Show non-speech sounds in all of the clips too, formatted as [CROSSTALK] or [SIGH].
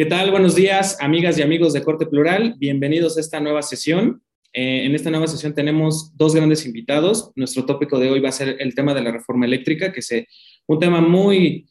¿Qué tal? Buenos días, amigas y amigos de Corte Plural. Bienvenidos a esta nueva sesión. Eh, en esta nueva sesión tenemos dos grandes invitados. Nuestro tópico de hoy va a ser el tema de la reforma eléctrica, que es un tema muy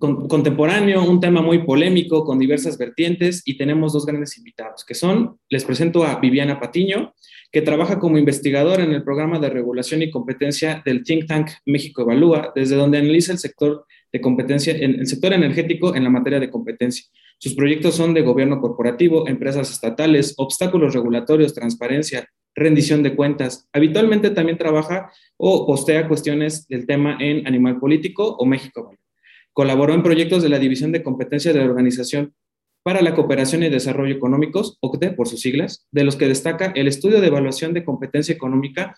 contemporáneo, un tema muy polémico con diversas vertientes y tenemos dos grandes invitados, que son, les presento a Viviana Patiño, que trabaja como investigadora en el programa de regulación y competencia del think tank México Evalúa, desde donde analiza el sector de competencia, en el sector energético en la materia de competencia. Sus proyectos son de gobierno corporativo, empresas estatales, obstáculos regulatorios, transparencia, rendición de cuentas. Habitualmente también trabaja o postea cuestiones del tema en Animal Político o México. Colaboró en proyectos de la División de Competencia de la Organización para la Cooperación y Desarrollo Económicos, OCDE por sus siglas, de los que destaca el estudio de evaluación de competencia económica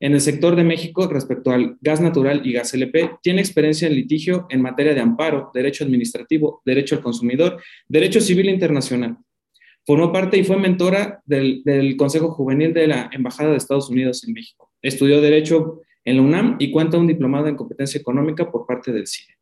en el sector de México respecto al gas natural y gas LP, tiene experiencia en litigio en materia de amparo, derecho administrativo, derecho al consumidor, derecho civil internacional. Formó parte y fue mentora del, Consejo Juvenil de la Embajada de Estados Unidos en México. Estudió Derecho en la UNAM y cuenta un diplomado en competencia económica por parte del CIDE.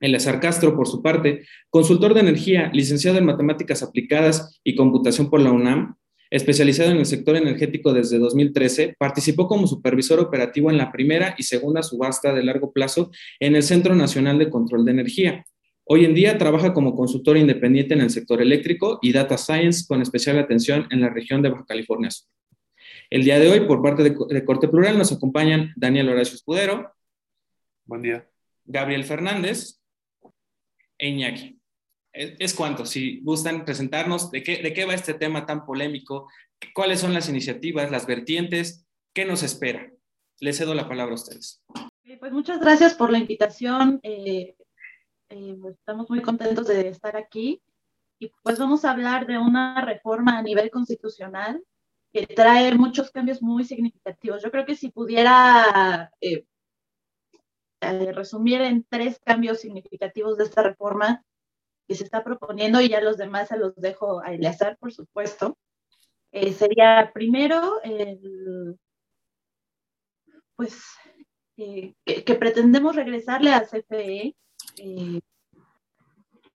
Eleazar Castro, por su parte, consultor de energía, licenciado en matemáticas aplicadas y computación por la UNAM, Especializado en el sector energético desde 2013, participó como supervisor operativo en la primera y segunda subasta de largo plazo en el Centro Nacional de Control de Energía. Hoy en día trabaja como consultor independiente en el sector eléctrico y data science con especial atención en la región de Baja California Sur. El día de hoy, por parte de, Corte Plural, nos acompañan Daniel Horacio Escudero. Buen día. Gabriel Fernández e Iñaki es, cuanto, si gustan presentarnos de qué, de qué va este tema tan polémico, cuáles son las iniciativas, las vertientes, qué nos espera. Les cedo la palabra a ustedes. Pues muchas gracias por la invitación. Eh, eh, pues estamos muy contentos de estar aquí. Y pues vamos a hablar de una reforma a nivel constitucional que trae muchos cambios muy significativos. Yo creo que si pudiera eh, resumir en tres cambios significativos de esta reforma, que se está proponiendo y ya los demás se los dejo a Eleazar, por supuesto. Eh, sería primero pues eh, que, pretendemos regresarle a CFE eh,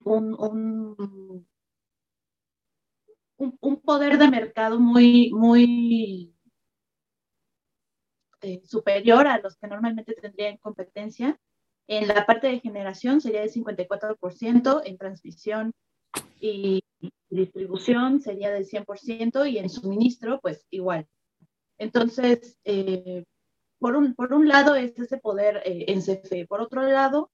un, un, un, poder de mercado muy, muy superior a los que normalmente tendrían competencia en la parte de generación sería del 54%, en transmisión y distribución sería del 100% y en suministro, pues igual. Entonces, eh, por, un, por un lado es ese poder eh, en CFE. Por otro lado,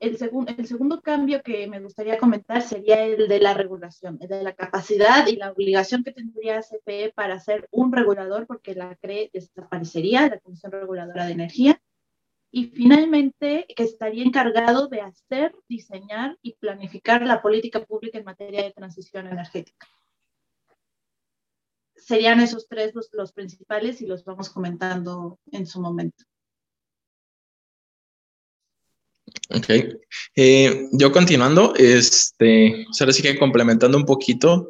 el, el segundo cambio que me gustaría comentar sería el de la regulación, el de la capacidad y la obligación que tendría CFE para ser un regulador, porque la CRE desaparecería, la Comisión Reguladora de Energía, y finalmente que estaría encargado de hacer, diseñar y planificar la política pública en materia de transición energética. Serían esos tres los, principales y los vamos comentando en su momento. Ok. Eh, yo continuando, este, ahora sí que complementando un poquito,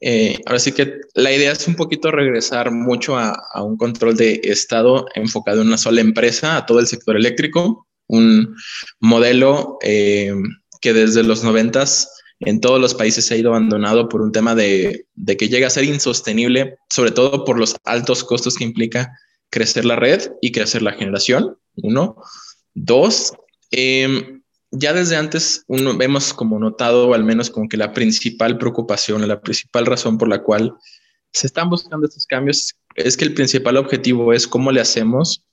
eh, ahora sí que la idea es un poquito regresar mucho a, un control de Estado enfocado en una sola empresa, a todo el sector eléctrico, un modelo eh, que desde los noventas en todos los países se ha ido abandonado por un tema de, que llega a ser insostenible, sobre todo por los altos costos que implica crecer la red y crecer la generación, uno. Dos, eh, ya desde antes uno, hemos como notado, al menos como que la principal preocupación, la principal razón por la cual se están buscando estos cambios es que el principal objetivo es cómo le hacemos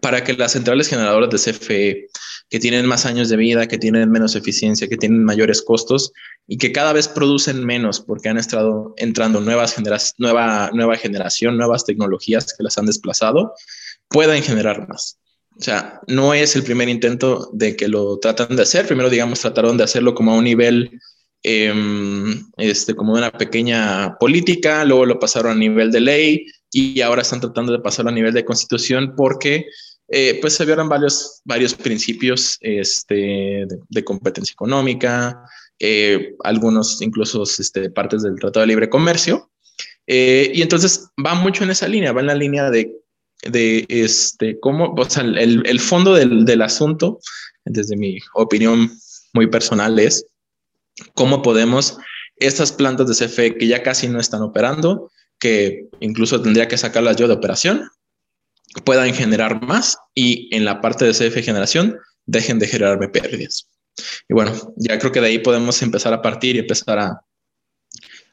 para que las centrales generadoras de CFE, que tienen más años de vida, que tienen menos eficiencia, que tienen mayores costos y que cada vez producen menos porque han estado entrando nuevas nueva, nueva generación, nuevas tecnologías que las han desplazado, puedan generar más. O sea, no es el primer intento de que lo tratan de hacer. Primero, digamos, trataron de hacerlo como a un nivel, em, este, como de una pequeña política, luego lo pasaron a nivel de ley y ahora están tratando de pasarlo a nivel de constitución porque eh, pues se vieron varios, varios principios este, de, competencia económica, eh, algunos incluso este, partes del Tratado de Libre Comercio. Eh, y entonces va mucho en esa línea, va en la línea de de este, cómo, o sea, el, el fondo del, del, asunto, desde mi opinión muy personal, es cómo podemos estas plantas de CFE que ya casi no están operando, que incluso tendría que sacarlas yo de operación, puedan generar más y en la parte de CFE generación dejen de generarme pérdidas. Y bueno, ya creo que de ahí podemos empezar a partir y empezar a,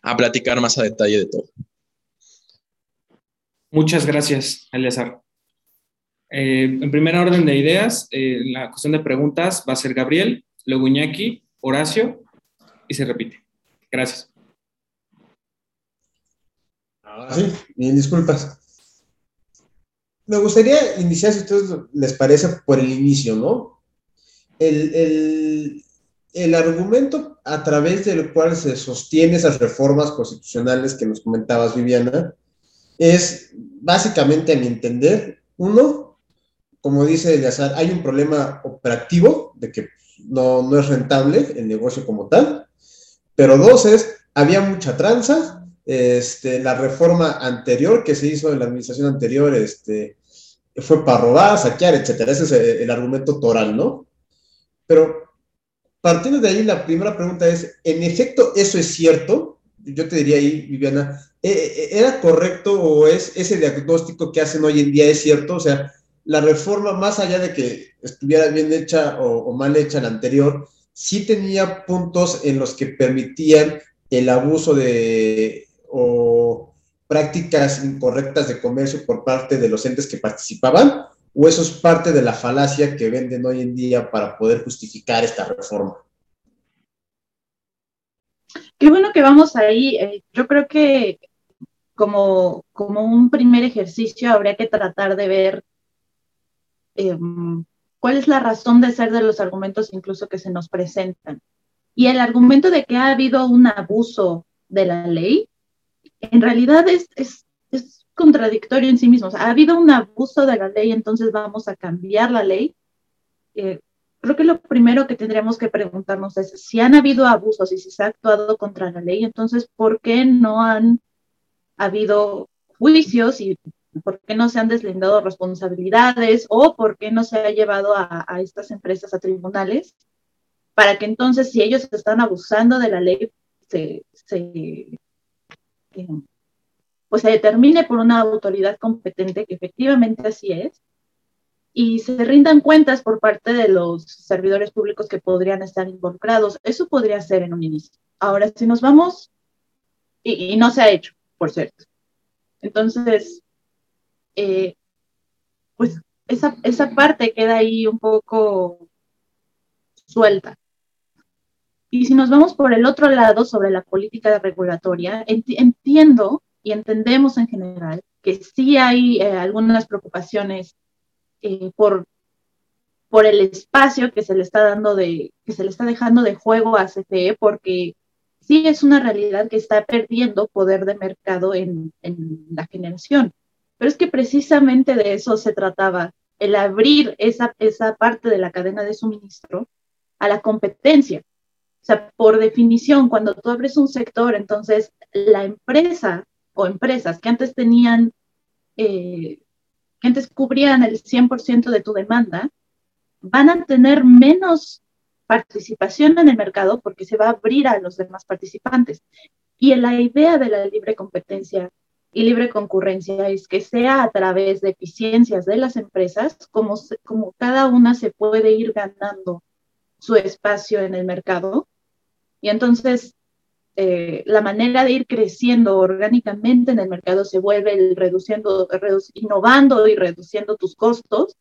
a platicar más a detalle de todo. Muchas gracias, Eleazar. Eh, en primera orden de ideas, eh, la cuestión de preguntas va a ser Gabriel, luego Iñaki, Horacio y se repite. Gracias. sí, bien, disculpas. Me gustaría iniciar, si a ustedes les parece, por el inicio, ¿no? El, el argumento a través del cual se sostiene esas reformas constitucionales que nos comentabas, Viviana, es básicamente, a mi entender, uno, como dice Eleazar, hay un problema operativo de que no, no es rentable el negocio como tal, pero dos es, había mucha tranza, este, la reforma anterior que se hizo en la administración anterior este, fue para robar, saquear, etcétera. Ese es el, el argumento toral, ¿no? Pero partiendo de ahí, la primera pregunta es, ¿en efecto eso es cierto? Yo te diría ahí, Viviana, ¿e, e, ¿era correcto o es ese diagnóstico que hacen hoy en día es cierto? O sea, la reforma, más allá de que estuviera bien hecha o, o mal hecha la anterior, sí tenía puntos en los que permitían el abuso de o prácticas incorrectas de comercio por parte de los entes que participaban, o eso es parte de la falacia que venden hoy en día para poder justificar esta reforma. Qué bueno que vamos ahí. Eh, yo creo que como, como un primer ejercicio habría que tratar de ver eh, cuál es la razón de ser de los argumentos incluso que se nos presentan. Y el argumento de que ha habido un abuso de la ley, en realidad es, es, es contradictorio en sí mismo. Ha habido un abuso de la ley, entonces vamos a cambiar la ley. Eh, creo que lo primero que tendríamos que preguntarnos es si han habido abusos y si se ha actuado contra la ley, entonces, ¿por qué no han habido juicios y por qué no se han deslindado responsabilidades o por qué no se ha llevado a, estas empresas a tribunales? Para que entonces, si ellos están abusando de la ley, se, se pues se determine por una autoridad competente que efectivamente así es y se rindan cuentas por parte de los servidores públicos que podrían estar involucrados. Eso podría ser en un inicio. Ahora, si nos vamos, y no se ha hecho, por cierto. Entonces, eh, pues esa, esa parte queda ahí un poco suelta. Y si nos vamos por el otro lado sobre la política regulatoria, enti entiendo y entendemos en general que sí hay eh, algunas preocupaciones eh, por, por el espacio que se le está dando de, que se le está dejando de juego a CFE, porque sí es una realidad que está perdiendo poder de mercado en, la generación. Pero es que precisamente de eso se trataba, el abrir esa, esa parte de la cadena de suministro a la competencia. O sea, por definición, cuando tú abres un sector, entonces la empresa o empresas que antes tenían, eh, que antes cubrían el 100% de tu demanda, van a tener menos participación en el mercado porque se va a abrir a los demás participantes. Y la idea de la libre competencia y libre concurrencia es que sea a través de eficiencias de las empresas como, como cada una se puede ir ganando su espacio en el mercado y entonces, eh, la manera de ir creciendo orgánicamente en el mercado se vuelve el reduciendo, reduc innovando y reduciendo tus costos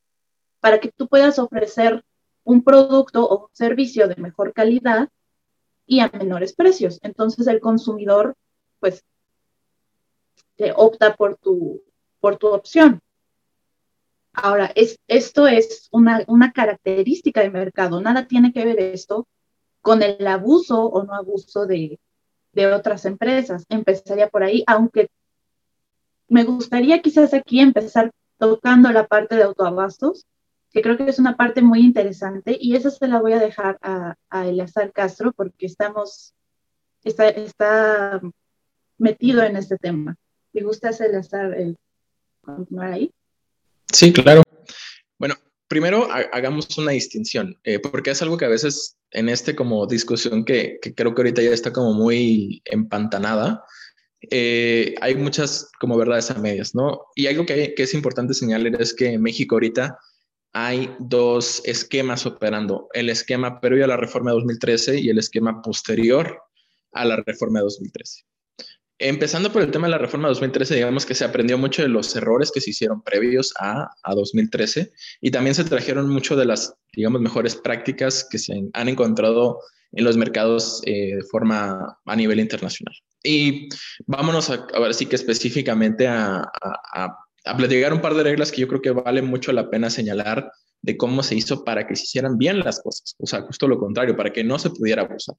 para que tú puedas ofrecer un producto o un servicio de mejor calidad y a menores precios. Entonces el consumidor, pues, te opta por tu, por tu opción. Ahora, es, esto es una, una característica del mercado. Nada tiene que ver esto con el abuso o no abuso de, de otras empresas. Empezaría por ahí, aunque me gustaría quizás aquí empezar tocando la parte de autoabastos, que creo que es una parte muy interesante y esa se la voy a dejar a, a Eleazar Castro porque estamos, está, está metido en este tema. ¿Te gusta Eleazar eh, continuar ahí? Sí, claro. Bueno, primero hagamos una distinción, eh, porque es algo que a veces en este como discusión que, que creo que ahorita ya está como muy empantanada, eh, hay muchas como verdades a medias, ¿no? Y algo que, que es importante señalar es que México ahorita hay dos esquemas operando, el esquema previo a la reforma de 2013 y el esquema posterior a la reforma de 2013. Empezando por el tema de la reforma de 2013, digamos que se aprendió mucho de los errores que se hicieron previos a, a 2013 y también se trajeron mucho de las, digamos, mejores prácticas que se han encontrado en los mercados eh, de forma a nivel internacional. Y vámonos a, a ver sí que específicamente a, a, a platicar un par de reglas que yo creo que vale mucho la pena señalar de cómo se hizo para que se hicieran bien las cosas, o sea, justo lo contrario, para que no se pudiera abusar.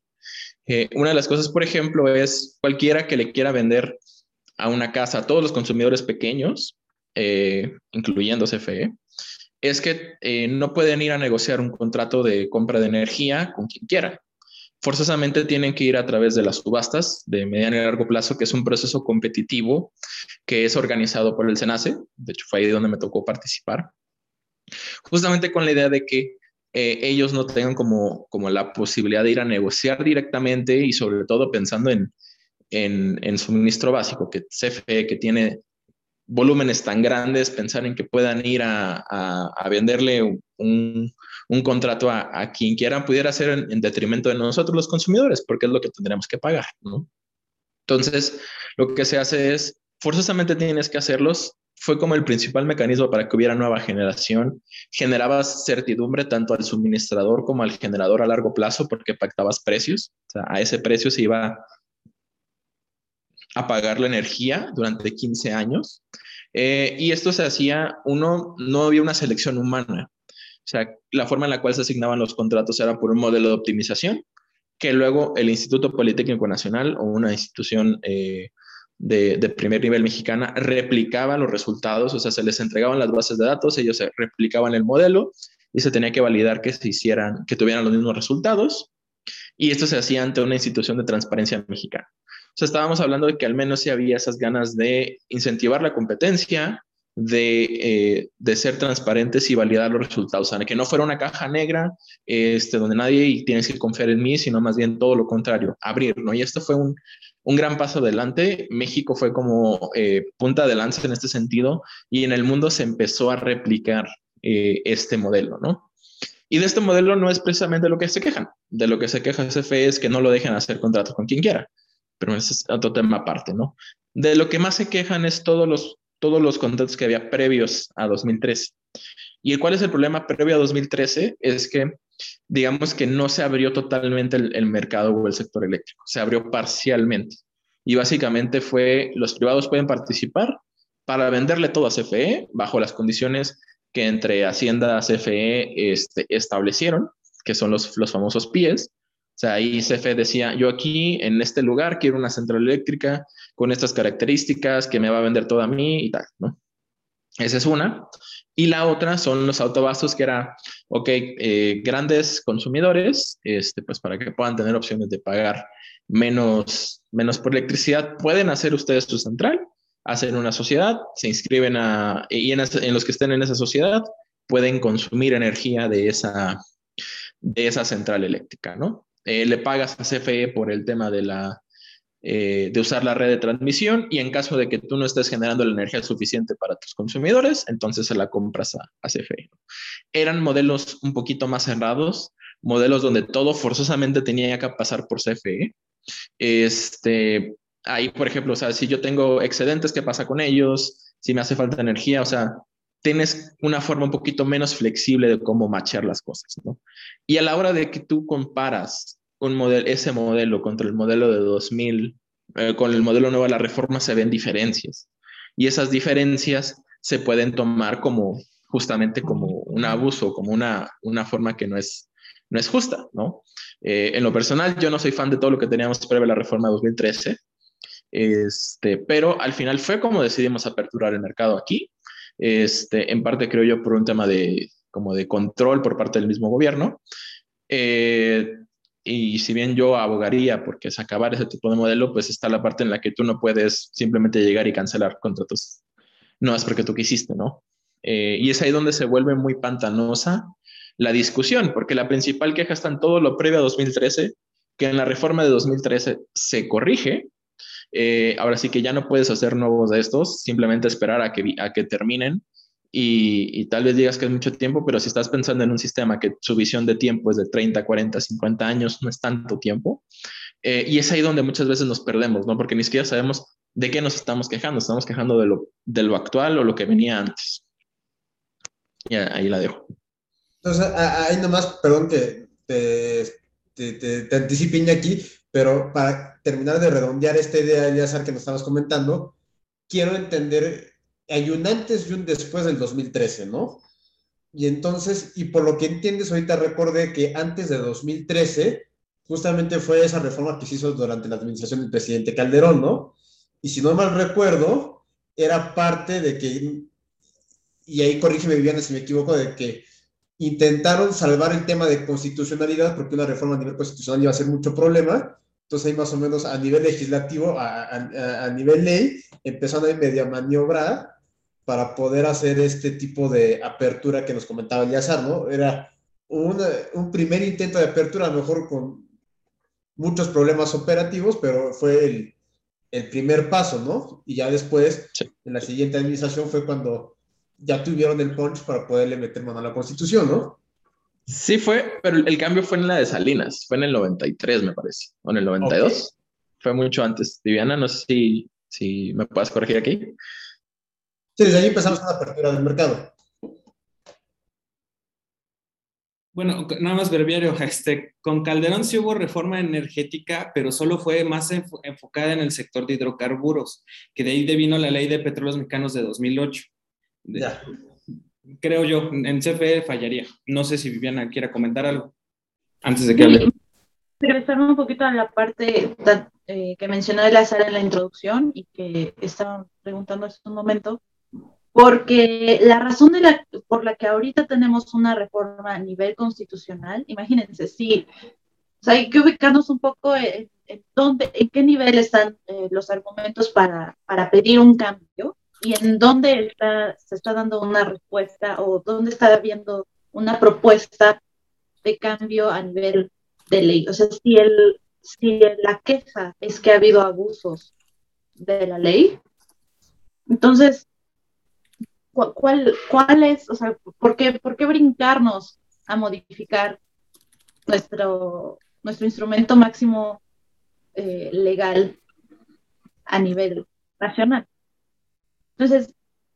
Eh, una de las cosas, por ejemplo, es cualquiera que le quiera vender a una casa a todos los consumidores pequeños, eh, incluyendo CFE, es que eh, no pueden ir a negociar un contrato de compra de energía con quien quiera. Forzosamente tienen que ir a través de las subastas de mediano y largo plazo, que es un proceso competitivo que es organizado por el SENACE. De hecho, fue ahí donde me tocó participar justamente con la idea de que eh, ellos no tengan como, como la posibilidad de ir a negociar directamente y sobre todo pensando en, en, suministro básico, que CFE, que tiene volúmenes tan grandes, pensar en que puedan ir a, a, venderle un, un, contrato a, a, quien quiera, pudiera ser en, en, detrimento de nosotros los consumidores, porque es lo que tendríamos que pagar, ¿no? Entonces, lo que se hace es, forzosamente tienes que hacerlos fue como el principal mecanismo para que hubiera nueva generación. Generabas certidumbre tanto al suministrador como al generador a largo plazo porque pactabas precios. O sea, a ese precio se iba a pagar la energía durante 15 años. Eh, y esto se hacía, uno, no había una selección humana. O sea, la forma en la cual se asignaban los contratos era por un modelo de optimización que luego el Instituto Politécnico Nacional o una institución eh, de, primer nivel mexicana replicaban los resultados, o sea, se les entregaban las bases de datos, ellos replicaban el modelo y se tenía que validar que se hicieran, que tuvieran los mismos resultados. Y esto se hacía ante una institución de transparencia mexicana. O sea, estábamos hablando de que al menos si había esas ganas de incentivar la competencia, de, eh, de, ser transparentes y validar los resultados, o sea, que no fuera una caja negra este, donde nadie tienes que confiar en mí, sino más bien todo lo contrario, abrir, ¿no? Y esto fue un, un gran paso adelante. México fue como eh, punta de lanza en este sentido y en el mundo se empezó a replicar eh, este modelo, ¿no? Y de este modelo no es precisamente lo que se quejan. De lo que se queja CFE es que no lo dejen hacer contratos con quien quiera. Pero ese es otro tema aparte, ¿no? De lo que más se quejan es todos los, todos los contratos que había previos a 2013. ¿Y cuál es el problema previo a 2013? Es que digamos que no se abrió totalmente el, mercado o el sector eléctrico, se abrió parcialmente. Y básicamente fue, los privados pueden participar para venderle todo a CFE bajo las condiciones que entre Hacienda y CFE este, establecieron, que son los, los famosos PIEs. O sea, ahí CFE decía, yo aquí en este lugar quiero una central eléctrica con estas características que me va a vender todo a mí y tal, ¿no? Esa es una. Y la otra son los autobastos, que era, ok, eh, grandes consumidores, este, pues para que puedan tener opciones de pagar menos, menos por electricidad, pueden hacer ustedes su central, hacen una sociedad, se inscriben a, y en, en los que estén en esa sociedad pueden consumir energía de esa, de esa central eléctrica, ¿no? Eh, le pagas a CFE por el tema de la, eh, de usar la red de transmisión y en caso de que tú no estés generando la energía suficiente para tus consumidores, entonces se la compras a, a CFE. Eran modelos un poquito más cerrados, modelos donde todo forzosamente tenía que pasar por CFE. Este, ahí, por ejemplo, o sea, si yo tengo excedentes, ¿qué pasa con ellos? Si me hace falta energía, o sea, tienes una forma un poquito menos flexible de cómo machar las cosas, ¿no? Y a la hora de que tú comparas un ese modelo contra el modelo de 2000, eh, con el modelo nuevo de la reforma se ven diferencias. Y esas diferencias se pueden tomar como justamente como un abuso, como una, una forma que no es, no es justa, ¿no? Eh, en lo personal, yo no soy fan de todo lo que teníamos previo a la reforma de 2013, este, pero al final fue como decidimos aperturar el mercado aquí, este, en parte creo yo por un tema de, como de control por parte del mismo gobierno. Eh, y si bien yo abogaría porque es acabar ese tipo de modelo, pues está la parte en la que tú no puedes simplemente llegar y cancelar contratos. No es porque tú quisiste, ¿no? Eh, y es ahí donde se vuelve muy pantanosa la discusión, porque la principal queja está en todo lo previo a 2013, que en la reforma de 2013 se corrige. Eh, ahora sí que ya no puedes hacer nuevos de estos, simplemente esperar a que, a que terminen y, tal vez digas que es mucho tiempo, pero si estás pensando en un sistema que su visión de tiempo es de 30, 40, 50 años, no es tanto tiempo. Eh, y es ahí donde muchas veces nos perdemos, ¿no? Porque ni siquiera sabemos de qué nos estamos quejando. Estamos quejando de lo, de lo actual o lo que venía antes. Y ahí la dejo. Entonces, ahí nomás, perdón que te, te, te, anticipe aquí, pero para terminar de redondear esta idea, ya que nos estabas comentando, quiero entender hay un antes y un después del 2013, ¿no? Y entonces, y por lo que entiendes, ahorita recordé que antes de 2013, justamente fue esa reforma que se hizo durante la administración del presidente Calderón, ¿no? Y si no mal recuerdo, era parte de que, y ahí corrígeme Viviana si me equivoco, de que intentaron salvar el tema de constitucionalidad, porque una reforma a nivel constitucional iba a ser mucho problema, entonces ahí más o menos a nivel legislativo, a, a, a nivel ley, empezaron a medio maniobrar para poder hacer este tipo de apertura que nos comentaba Eliazar, ¿no? Era un primer intento de apertura, a lo mejor con muchos problemas operativos, pero fue el, el primer paso, ¿no? Y ya después, en la siguiente administración, fue cuando ya tuvieron el punch para poderle meter mano a la Constitución, ¿no? Sí fue, pero el cambio fue en la de Salinas, fue en el 93, me parece, o en el 92. Fue mucho antes. Viviana, no sé si, si me puedes corregir aquí. Sí, desde ahí empezamos una apertura del mercado. Bueno, nada más breviario, este, con Calderón sí hubo reforma energética, pero solo fue más enfocada en el sector de hidrocarburos, que de ahí vino la ley de petróleos mexicanos de 2008. ya. Creo yo, en CFE fallaría. No sé si Viviana quiera comentar algo antes de que hable. Regresarme un poquito a la parte eh, que mencionó de la sala en la introducción y que estaban preguntando hace un momento porque la razón de la, por la que ahorita tenemos una reforma a nivel constitucional, imagínense, sí, hay que ubicarnos un poco en, dónde, en qué nivel están eh, los argumentos para, para, pedir un cambio y en dónde está, se está dando una respuesta o dónde está habiendo una propuesta de cambio a nivel de ley. O sea, si, el, si la queja es que ha habido abusos de la ley, entonces cuál, cuál es, o sea, ¿por qué, por qué brincarnos a modificar nuestro, nuestro instrumento máximo eh, legal a nivel nacional? Entonces,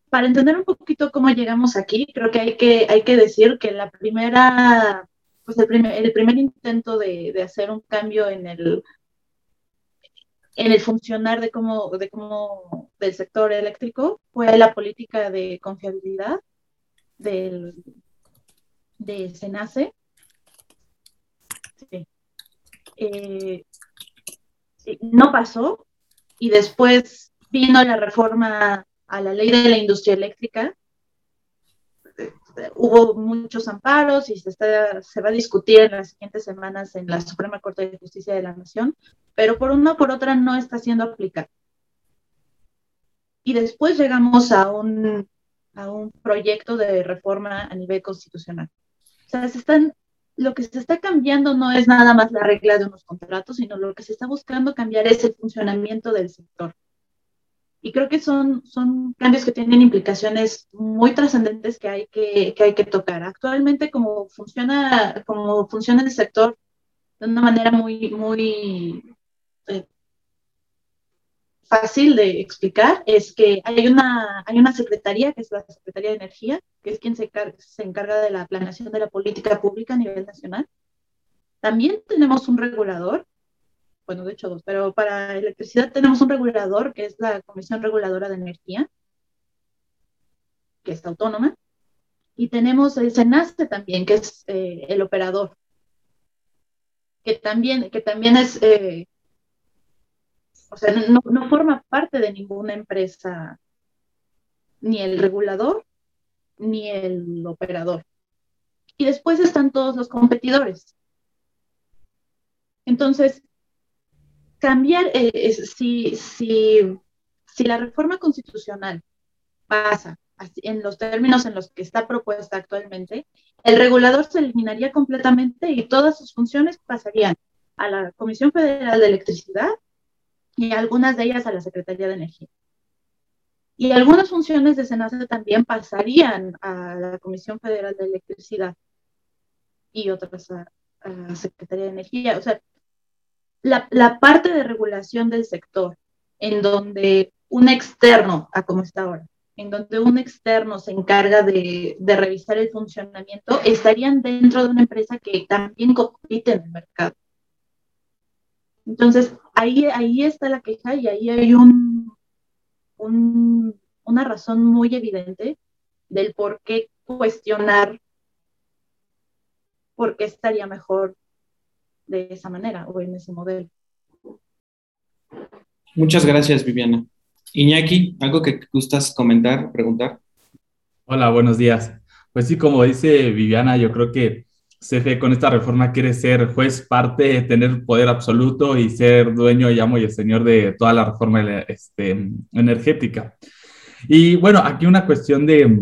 para entender un poquito cómo llegamos aquí, creo que hay que, hay que decir que la primera, pues el primer, el primer intento de, de hacer un cambio en el en el funcionar de cómo, de cómo del sector eléctrico fue la política de confiabilidad del, de SENACE. Eh, no pasó y después vino la reforma a la ley de la industria eléctrica. Hubo muchos amparos y se, se va a discutir en las siguientes semanas en la Suprema Corte de Justicia de la Nación pero por una o por otra no está siendo aplicada. Y después llegamos a un, a un proyecto de reforma a nivel constitucional. O sea, se están, lo que se está cambiando no es nada más la regla de unos contratos, sino lo que se está buscando cambiar es el funcionamiento del sector. Y creo que son, son cambios que tienen implicaciones muy trascendentes que hay que, que hay que tocar. Actualmente, como funciona, como funciona el sector de una manera muy, muy eh, fácil de explicar es que hay una, hay una secretaría, que es la Secretaría de Energía, que es quien se, se encarga de la planeación de la política pública a nivel nacional. También tenemos un regulador, bueno, de hecho dos, pero para electricidad tenemos un regulador, que es la Comisión Reguladora de Energía, que es autónoma. Y tenemos el SENASTE también, que es eh, el operador, que también, que también es... Eh, o sea, no, no forma parte de ninguna empresa, ni el regulador, ni el operador. Y después están todos los competidores. Entonces, cambiar, eh, si, si, si la reforma constitucional pasa en los términos en los que está propuesta actualmente, el regulador se eliminaría completamente y todas sus funciones pasarían a la Comisión Federal de Electricidad y algunas de ellas a la Secretaría de Energía. Y algunas funciones de SENACE también pasarían a la Comisión Federal de Electricidad y otras a, la Secretaría de Energía. O sea, la, parte de regulación del sector, en donde un externo, a como está ahora, en donde un externo se encarga de, revisar el funcionamiento, estarían dentro de una empresa que también compite en el mercado. Entonces, ahí, ahí está la queja y ahí hay un, una razón muy evidente del por qué cuestionar por qué estaría mejor de esa manera o en ese modelo. Muchas gracias, Viviana. Iñaki, ¿algo que gustas comentar, preguntar? Hola, buenos días. Pues sí, como dice Viviana, yo creo que CFE con esta reforma quiere ser juez parte, tener poder absoluto y ser dueño, llamo y el señor de toda la reforma este, energética. Y bueno, aquí una cuestión de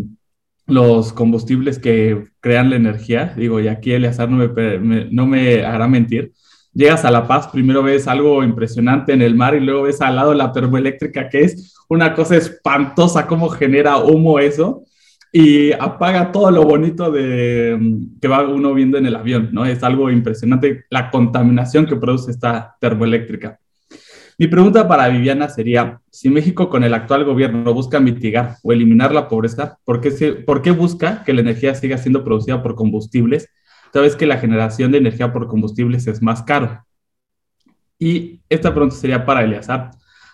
los combustibles que crean la energía. Digo, y aquí Eleazar no me, no me hará mentir. Llegas a La Paz, primero ves algo impresionante en el mar y luego ves al lado la termoeléctrica, que es una cosa espantosa, cómo genera humo eso y apaga todo lo bonito de, que va uno viendo en el avión, ¿no? Es algo impresionante la contaminación que produce esta termoeléctrica. Mi pregunta para Viviana sería, si México con el actual gobierno busca mitigar o eliminar la pobreza, ¿por qué, ¿por qué busca que la energía siga siendo producida por combustibles, sabes que la generación de energía por combustibles es más caro? Y esta pregunta sería para Eleazar.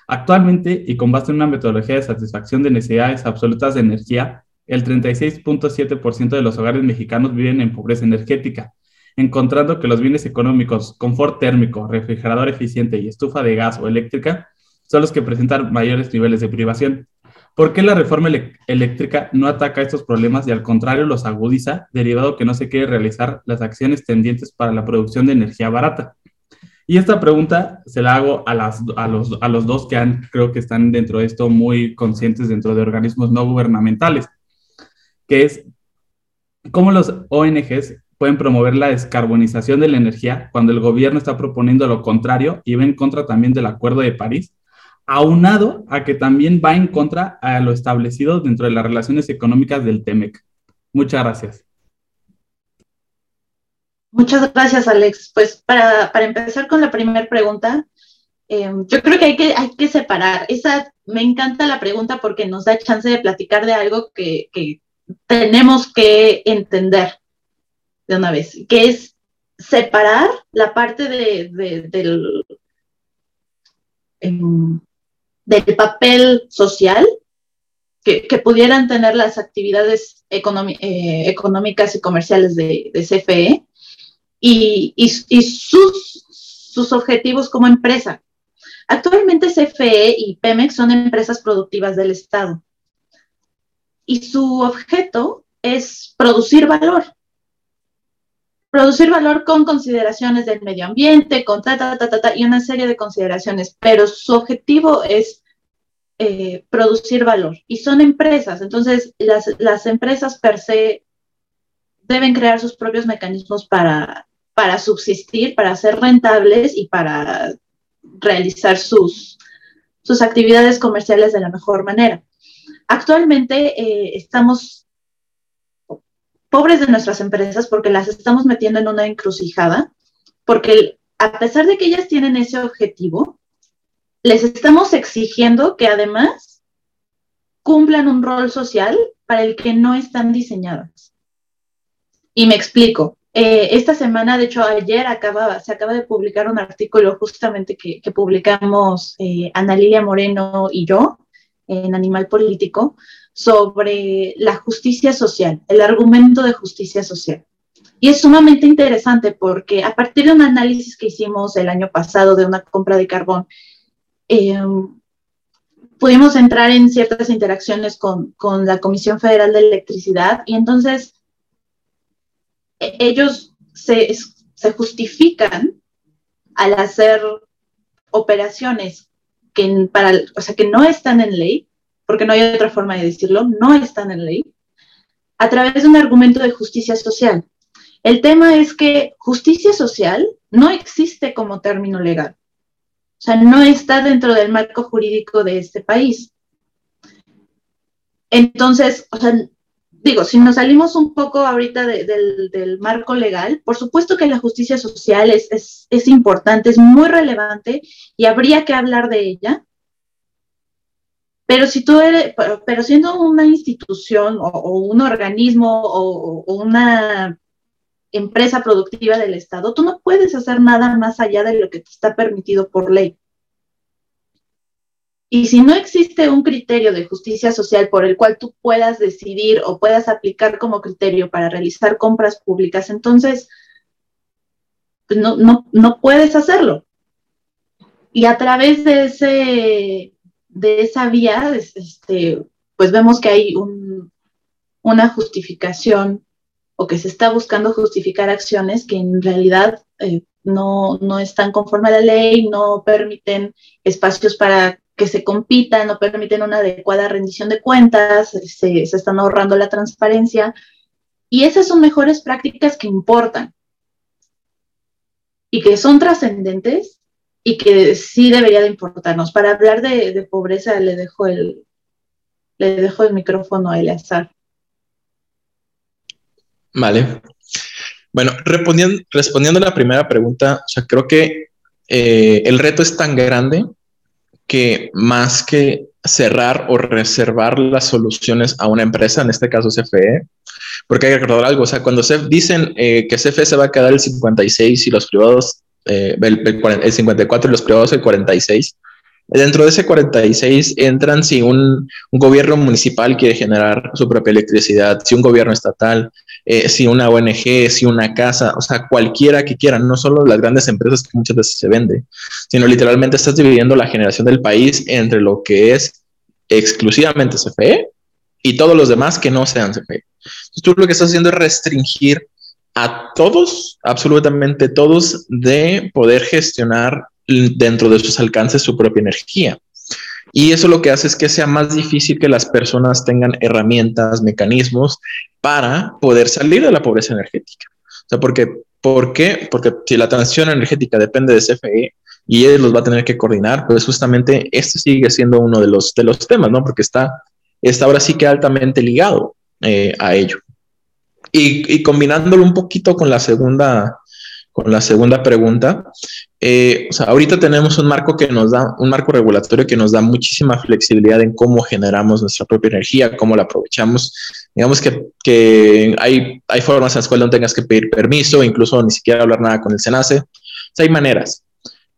Actualmente, y con base en una metodología de satisfacción de necesidades absolutas de energía, el 36.7% de los hogares mexicanos viven en pobreza energética, encontrando que los bienes económicos, confort térmico, refrigerador eficiente y estufa de gas o eléctrica son los que presentan mayores niveles de privación. ¿Por qué la reforma eléctrica no ataca estos problemas y al contrario los agudiza, derivado que no se quiere realizar las acciones tendientes para la producción de energía barata? Y esta pregunta se la hago a, las, a, los, a los dos que han, creo que están dentro de esto muy conscientes dentro de organismos no gubernamentales, que es cómo los ONGs pueden promover la descarbonización de la energía cuando el gobierno está proponiendo lo contrario y va en contra también del Acuerdo de París, aunado a que también va en contra a lo establecido dentro de las relaciones económicas del TEMEC. Muchas gracias. Muchas gracias, Alex. Pues para, empezar con la primera pregunta, em, yo creo que hay, que hay que separar. Esa, me encanta la pregunta porque nos da chance de platicar de algo que, que tenemos que entender de una vez, que es separar la parte de, del, del papel social que, pudieran tener las actividades eh, económicas y comerciales de, CFE y, y, sus, sus objetivos como empresa. Actualmente CFE y Pemex son empresas productivas del Estado y su objeto es producir valor producir valor con consideraciones del medio ambiente, con ta, ta, ta, ta, y una serie de consideraciones, pero su objetivo es eh, producir valor. Y son empresas, entonces las, las, empresas per se deben crear sus propios mecanismos para, para subsistir, para ser rentables y para realizar sus, sus actividades comerciales de la mejor manera. Actualmente eh, estamos pobres de nuestras empresas porque las estamos metiendo en una encrucijada, porque a pesar de que ellas tienen ese objetivo, les estamos exigiendo que además cumplan un rol social para el que no están diseñadas. Y me explico. Eh, esta semana, de hecho, ayer se acaba de publicar un artículo justamente que, publicamos eh, Ana Lilia Moreno y yo en Animal Político, sobre la justicia social, el argumento de justicia social. Y es sumamente interesante porque a partir de un análisis que hicimos el año pasado de una compra de carbón, em, pudimos entrar en ciertas interacciones con, la Comisión Federal de Electricidad y entonces e, ellos se, se justifican al hacer operaciones que, para, o sea, que no están en ley porque no hay otra forma de decirlo, no está en ley, a través de un argumento de justicia social. El tema es que justicia social no existe como término legal. O sea, no está dentro del marco jurídico de este país. Entonces, o sea, digo, si nos salimos un poco ahorita del, marco legal, por supuesto que la justicia social es, importante, es muy relevante y habría que hablar de ella. Pero si tú eres, pero, siendo una institución o, un organismo o, o, una empresa productiva del Estado, tú no puedes hacer nada más allá de lo que te está permitido por ley. Y si no existe un criterio de justicia social por el cual tú puedas decidir o puedas aplicar como criterio para realizar compras públicas, entonces pues no, no, puedes hacerlo. Y a través de, ese, de esa vía, este, pues vemos que hay una justificación o que se está buscando justificar acciones que en realidad eh, no, no están conforme a la ley, no permiten espacios para que se compita, no permiten una adecuada rendición de cuentas, se, están ahorrando la transparencia. Y esas son mejores prácticas que importan y que son trascendentes y que sí debería de importarnos. Para hablar de, pobreza le dejo el, le dejo el micrófono a Eleazar. Vale. Bueno, respondiendo, respondiendo a la primera pregunta, creo que eh, el reto es tan grande que más que cerrar o reservar las soluciones a una empresa, en este caso CFE, porque hay que recordar algo, o sea, cuando se dicen eh, que CFE se va a quedar el 56 y los privados, eh, el, 54 y los privados el 46, Dentro de ese 46 entran si un, gobierno municipal quiere generar su propia electricidad, si un gobierno estatal, eh, si una ONG, si una casa, o sea, cualquiera que quiera, no solo las grandes empresas que muchas veces se vende, sino literalmente estás dividiendo la generación del país entre lo que es exclusivamente CFE y todos los demás que no sean CFE. Entonces, tú lo que estás haciendo es restringir a todos, absolutamente todos, de poder gestionar dentro de sus alcances su propia energía. Y eso lo que hace es que sea más difícil que las personas tengan herramientas, mecanismos para poder salir de la pobreza energética. O sea, porque, ¿por qué? Porque si la transición energética depende de CFE y él los va a tener que coordinar, pues justamente este sigue siendo uno de los, de los temas, ¿no? Porque está, está ahora sí que altamente ligado eh, a ello. Y, combinándolo un poquito con la segunda, con la segunda pregunta, eh, o sea, ahorita tenemos un marco que nos da, un marco regulatorio que nos da muchísima flexibilidad en cómo generamos nuestra propia energía, cómo la aprovechamos. Digamos que, que hay, hay formas en las cuales no tengas que pedir permiso, incluso ni siquiera hablar nada con el SENACE. O sea, hay maneras.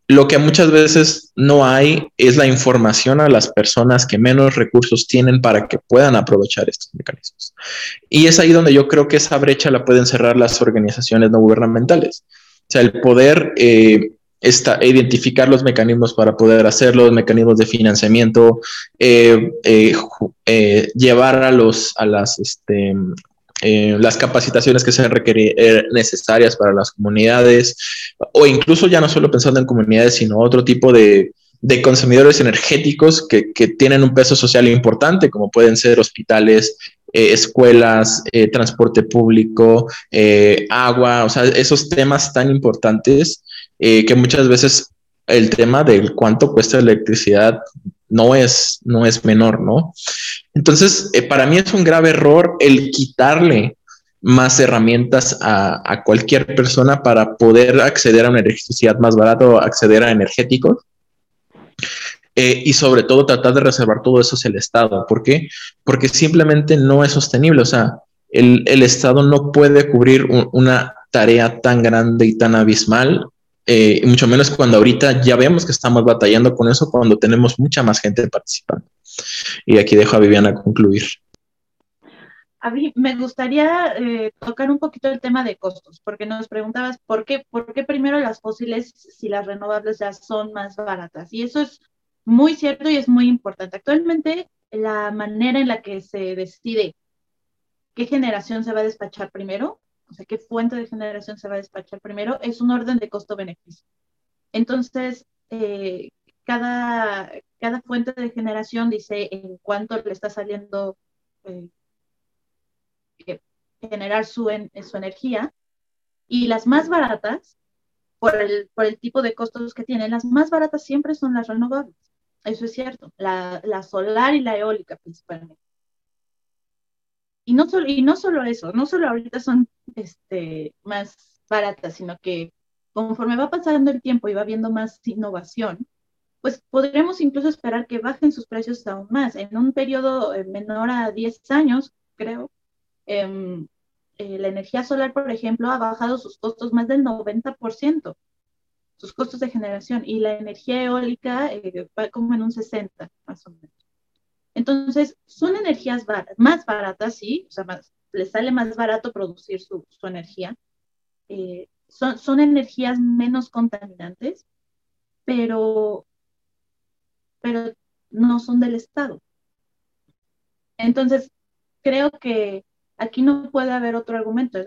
Lo que muchas veces no hay es la información a las personas que menos recursos tienen para que puedan aprovechar estos mecanismos. Y es ahí donde yo creo que esa brecha la pueden cerrar las organizaciones no gubernamentales. O sea, el poder eh, identificar los mecanismos para poder hacerlo, los mecanismos de financiamiento, eh, eh, llevar a, los, a las, este, las capacitaciones que sean necesarias para las comunidades, o incluso ya no solo pensando en comunidades, sino otro tipo de, de consumidores energéticos que, que, tienen un peso social importante, como pueden ser hospitales, eh, escuelas, eh, transporte público, eh, agua, o sea, esos temas tan importantes que muchas veces el tema del cuánto cuesta la electricidad no es, no es menor, ¿no? Entonces, para mí es un grave error el quitarle más herramientas a, a, cualquier persona para poder acceder a una electricidad más barata o acceder a energéticos eh, y sobre todo tratar de reservar todo eso hacia el Estado. ¿Por qué? Porque simplemente no es sostenible. O sea, el, el Estado no puede cubrir una tarea tan grande y tan abismal, eh, mucho menos cuando ahorita ya vemos que estamos batallando con eso, cuando tenemos mucha más gente participando. Y aquí dejo a Viviana concluir. A mí me gustaría eh, tocar un poquito el tema de costos, porque nos preguntabas por qué, por qué primero las fósiles si las renovables ya son más baratas. Y eso es muy cierto y es muy importante. Actualmente, la manera en la que se decide qué generación se va a despachar primero, o sea, qué fuente de generación se va a despachar primero, es un orden de costo-beneficio. Entonces, eh, cada, cada fuente de generación dice en cuánto le está saliendo eh, generar su, su energía. Y las más baratas, por el, por el tipo de costos que tienen, las más baratas siempre son las renovables. Eso es cierto, la solar y la eólica principalmente. Y no, solo, y no solo eso, no solo ahorita son este, más baratas, sino que conforme va pasando el tiempo y va habiendo más innovación, pues podremos incluso esperar que bajen sus precios aún más. En un periodo eh, menor a 10 años, creo, em, eh, la energía solar, por ejemplo, ha bajado sus costos más del 90%, sus costos de generación, y la energía eólica eh, va como en un 60, más o menos. Entonces, son energías más baratas, sí, o sea, les sale más barato producir su, su energía. Eh, son, son energías menos contaminantes, pero, pero no son del Estado. Entonces, creo que aquí no puede haber otro argumento.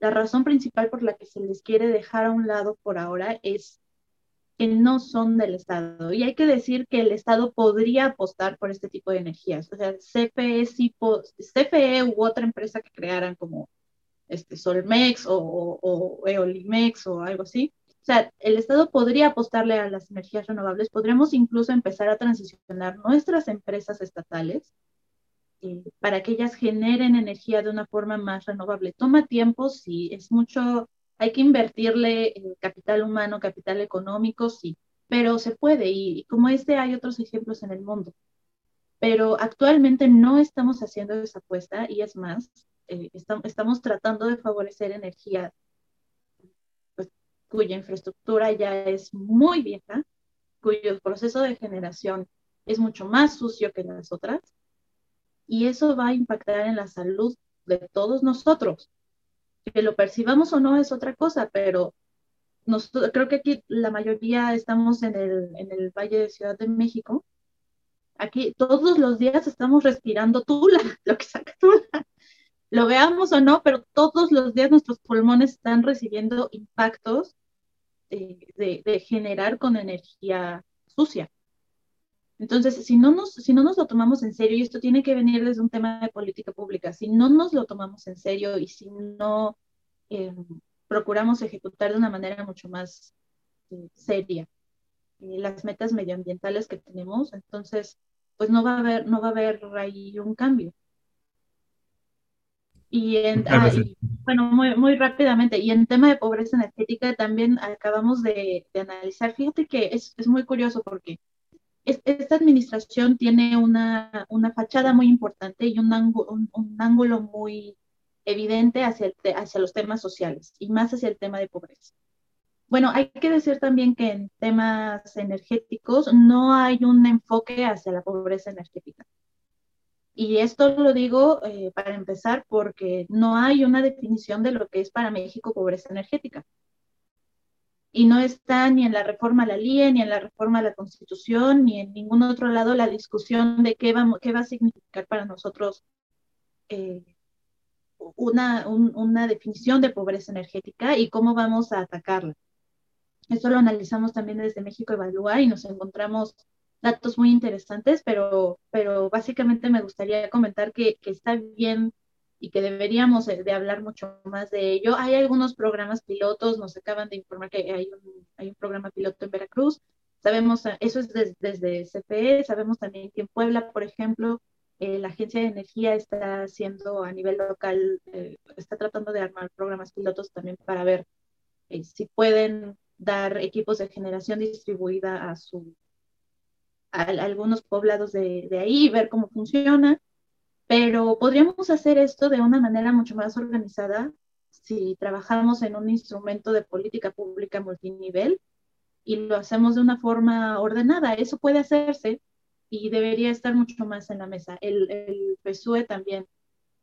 la razón principal por la que se les quiere dejar a un lado por ahora es que no son del Estado. Y hay que decir que el Estado podría apostar por este tipo de energías. O sea, CFE, CFE u otra empresa que crearan como este, Solmex o, o, Eolimex o algo así. O sea, el Estado podría apostarle a las energías renovables. Podríamos incluso empezar a transicionar nuestras empresas estatales eh, para que ellas generen energía de una forma más renovable. Toma tiempo, sí, es mucho, hay que invertirle capital humano, capital económico, sí, pero se puede y, como este hay otros ejemplos en el mundo. Pero actualmente no estamos haciendo esa apuesta y es más, eh, estamos tratando de favorecer energía pues, cuya infraestructura ya es muy vieja, cuyo proceso de generación es mucho más sucio que las otras y eso va a impactar en la salud de todos nosotros. Que lo percibamos o no es otra cosa, pero creo que aquí la mayoría estamos en el, en el Valle de Ciudad de México. Aquí todos los días estamos respirando tula, [LAUGHS] lo que saca tula. Lo veamos o no, pero todos los días nuestros pulmones están recibiendo impactos de generar con energía sucia. Entonces, si no, nos, si no nos lo tomamos en serio, y esto tiene que venir desde un tema de política pública, si no nos lo tomamos en serio y si no eh, procuramos ejecutar de una manera mucho más eh, seria eh, las metas medioambientales que tenemos, entonces, pues no va a haber, no va a haber ahí un cambio. Y, en, ah, bueno, muy, muy rápidamente, y en tema de pobreza energética también acabamos de, de analizar, fíjate que es, es muy curioso porque esta administración tiene una, una, fachada muy importante y un, un, ángulo muy evidente hacia, hacia los temas sociales y más hacia el tema de pobreza. Bueno, hay que decir también que en temas energéticos no hay un enfoque hacia la pobreza energética. Y esto lo digo eh, para empezar porque no hay una definición de lo que es para México pobreza energética y no está ni en la reforma a la LIE, ni en la reforma a la Constitución, ni en ningún otro lado la discusión de qué va, qué va a significar para nosotros eh, una, una definición de pobreza energética y cómo vamos a atacarla. Esto lo analizamos también desde México Evalúa y nos encontramos datos muy interesantes, pero, pero básicamente me gustaría comentar que, que está bien y que deberíamos de hablar mucho más de ello. Hay algunos programas pilotos, nos acaban de informar que hay un, hay un programa piloto en Veracruz. Sabemos, eso es desde CPE, sabemos también que en Puebla, por ejemplo, eh, la Agencia de Energía está haciendo a nivel local, eh, está tratando de armar programas pilotos también para ver eh, si pueden dar equipos de generación distribuida a, su, a, algunos poblados de, de ahí ver cómo funciona pero podríamos hacer esto de una manera mucho más organizada si trabajamos en un instrumento de política pública multinivel y lo hacemos de una forma ordenada. Eso puede hacerse y debería estar mucho más en la mesa. El, el PSUE también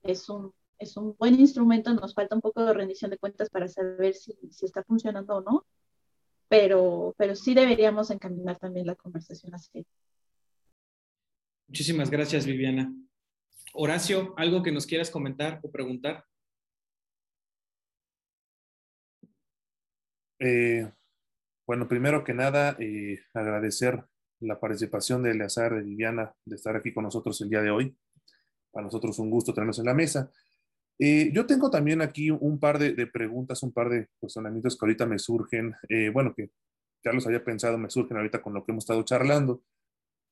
es un, es un buen instrumento, nos falta un poco de rendición de cuentas para saber si, si está funcionando o no, pero, pero sí deberíamos encaminar también la conversación así. Muchísimas gracias, Viviana. Horacio, ¿algo que nos quieras comentar o preguntar? Eh, bueno, primero que nada, eh, agradecer la participación de Eleazar, de Viviana, de estar aquí con nosotros el día de hoy. Para nosotros un gusto tenernos en la mesa. Eh, yo tengo también aquí un par de, preguntas, un par de cuestionamientos que ahorita me surgen, eh, bueno, que ya los había pensado, me surgen ahorita con lo que hemos estado charlando.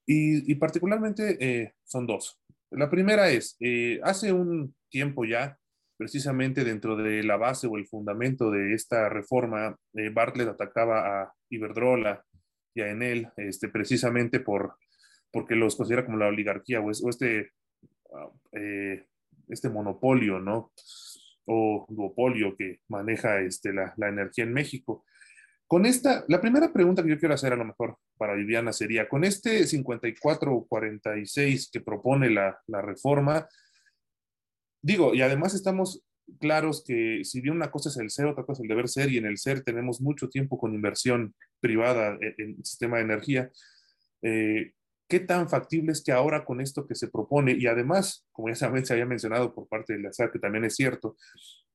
Y, particularmente eh, son dos. La primera es, hace un tiempo ya, precisamente dentro de la base o el fundamento de esta reforma, Bartlett atacaba a Iberdrola y a Enel, este, precisamente por, porque los considera como la oligarquía o, este ah, este monopolio, ¿no? O duopolio que maneja este, la, energía en México. Con esta, la primera pregunta que yo quiero hacer a lo mejor para Viviana sería, con este 54-46 que propone la, la reforma, digo, y además estamos claros que si bien una cosa es el ser, otra cosa es el deber ser, y en el ser tenemos mucho tiempo con inversión privada en, el sistema de energía, eh, ¿Qué tan factible es que ahora con esto que se propone, y además, como ya [LAUGHS] se había mencionado por parte de la SAT, que también es cierto,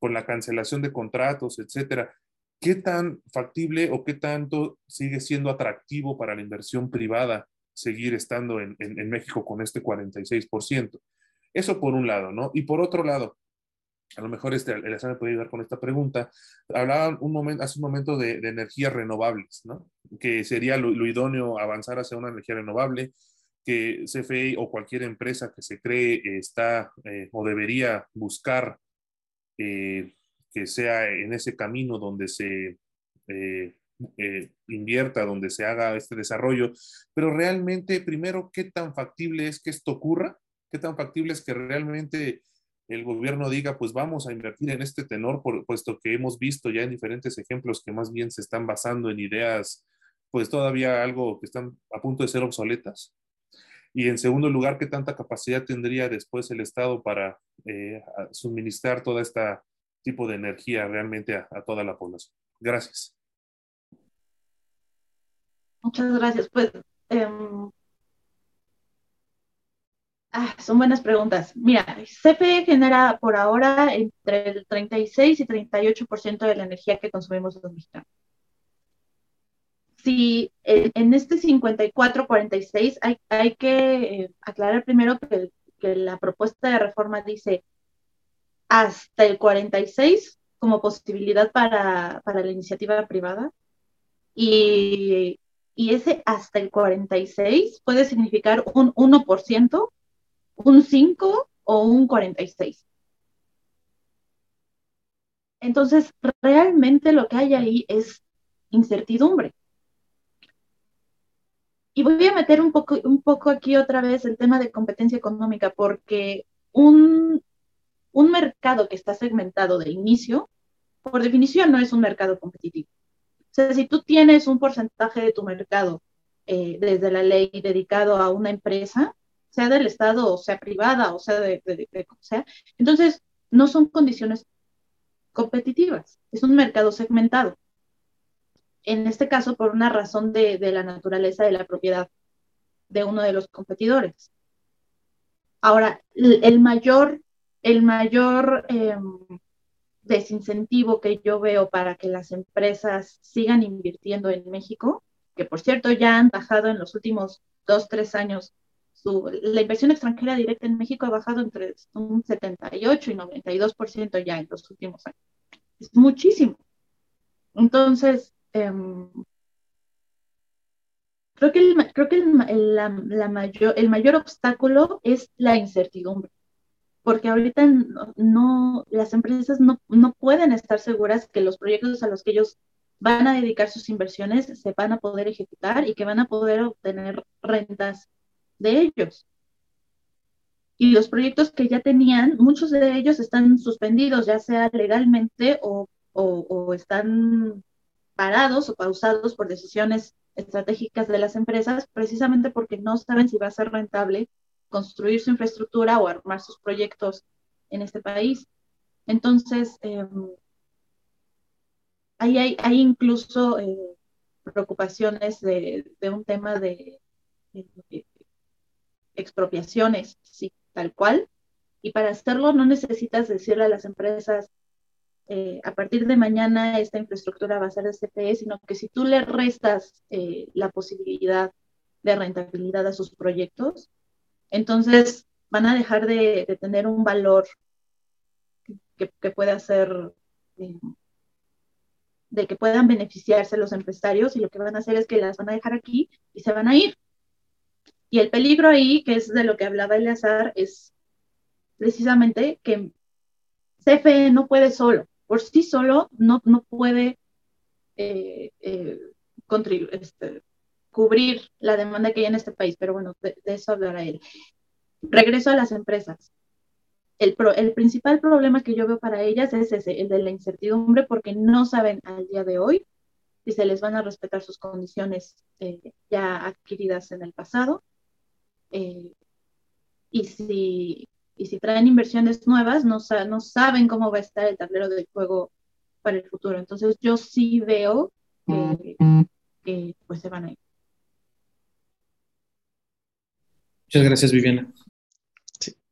con la cancelación de contratos, etcétera, qué tan factible o qué tanto sigue siendo atractivo para la inversión privada seguir estando en, México con este 46%? Eso por un lado, ¿no? Y por otro lado, a lo mejor este, el examen puede ayudar con esta pregunta. Hablaban un momento, hace un momento de, energías renovables, ¿no? Que sería lo, idóneo avanzar hacia una energía renovable, que CFE o cualquier empresa que se cree está eh, o debería buscar eh, que sea en ese camino donde se eh, invierta, donde se haga este desarrollo, pero realmente, primero, ¿qué tan factible es que esto ocurra? ¿Qué tan factible es que realmente el gobierno diga, pues vamos a invertir en este tenor, por, puesto que hemos visto ya en diferentes ejemplos que más bien se están basando en ideas, pues todavía algo que están a punto de ser obsoletas. Y en segundo lugar, ¿qué tanta capacidad tendría después el Estado para eh, suministrar todo este tipo de energía realmente a, toda la población? Gracias. Muchas gracias. Pues em, Ah, son buenas preguntas. Mira, CFE genera por ahora entre el 36 y 38% de la energía que consumimos los mexicanos. Si en este 54-46 hay, hay que eh, aclarar primero que, que la propuesta de reforma dice hasta el 46 como posibilidad para, para la iniciativa privada y, y, ese hasta el 46 puede significar un 1% un 5 o un 46. Entonces, realmente lo que hay ahí es incertidumbre. Y voy a meter un poco, un poco aquí otra vez el tema de competencia económica, porque un, un mercado que está segmentado de inicio, por definición, no es un mercado competitivo. O sea, si tú tienes un porcentaje de tu mercado eh, desde la ley dedicado a una empresa, sea del Estado o sea privada o sea de, como sea. Entonces, no son condiciones competitivas, es un mercado segmentado. En este caso, por una razón de, la naturaleza de la propiedad de uno de los competidores. Ahora, el mayor, el mayor em, desincentivo que yo veo para que las empresas sigan invirtiendo en México, que por cierto ya han bajado en los últimos dos, tres años la inversión extranjera directa en México ha bajado entre un 78 y 92% ya en los últimos años. Es muchísimo. Entonces, em, creo que, el, creo que el, la, mayor, el mayor obstáculo es la incertidumbre, porque ahorita no, las empresas no, no pueden estar seguras que los proyectos a los que ellos van a dedicar sus inversiones se van a poder ejecutar y que van a poder obtener rentas de ellos. Y los proyectos que ya tenían, muchos de ellos están suspendidos, ya sea legalmente o, están parados o pausados por decisiones estratégicas de las empresas, precisamente porque no saben si va a ser rentable construir su infraestructura o armar sus proyectos en este país. Entonces, em, ahí hay, incluso eh, preocupaciones de, un tema de, expropiaciones, tal cual. Y para hacerlo no necesitas decirle a las empresas, eh, a partir de mañana esta infraestructura va a ser de CFE, sino que si tú le restas eh, la posibilidad de rentabilidad a sus proyectos. Entonces, van a dejar de, tener un valor que, pueda ser, eh, de que puedan beneficiarse los empresarios y lo que van a hacer es que las van a dejar aquí y se van a ir. Y el peligro ahí, que es de lo que hablaba Eleazar, es precisamente que CFE no puede solo, por sí solo no, no puede eh, eh, este, cubrir la demanda que hay en este país, pero bueno, de, eso hablará él. Regreso a las empresas. El, el, principal problema que yo veo para ellas es ese, el de la incertidumbre, porque no saben al día de hoy si se les van a respetar sus condiciones eh, ya adquiridas en el pasado y, si, y si traen inversiones nuevas, no, no saben cómo va a estar el tablero del juego para el futuro. Entonces yo sí veo que, pues se van a ir. Muchas gracias, Viviana.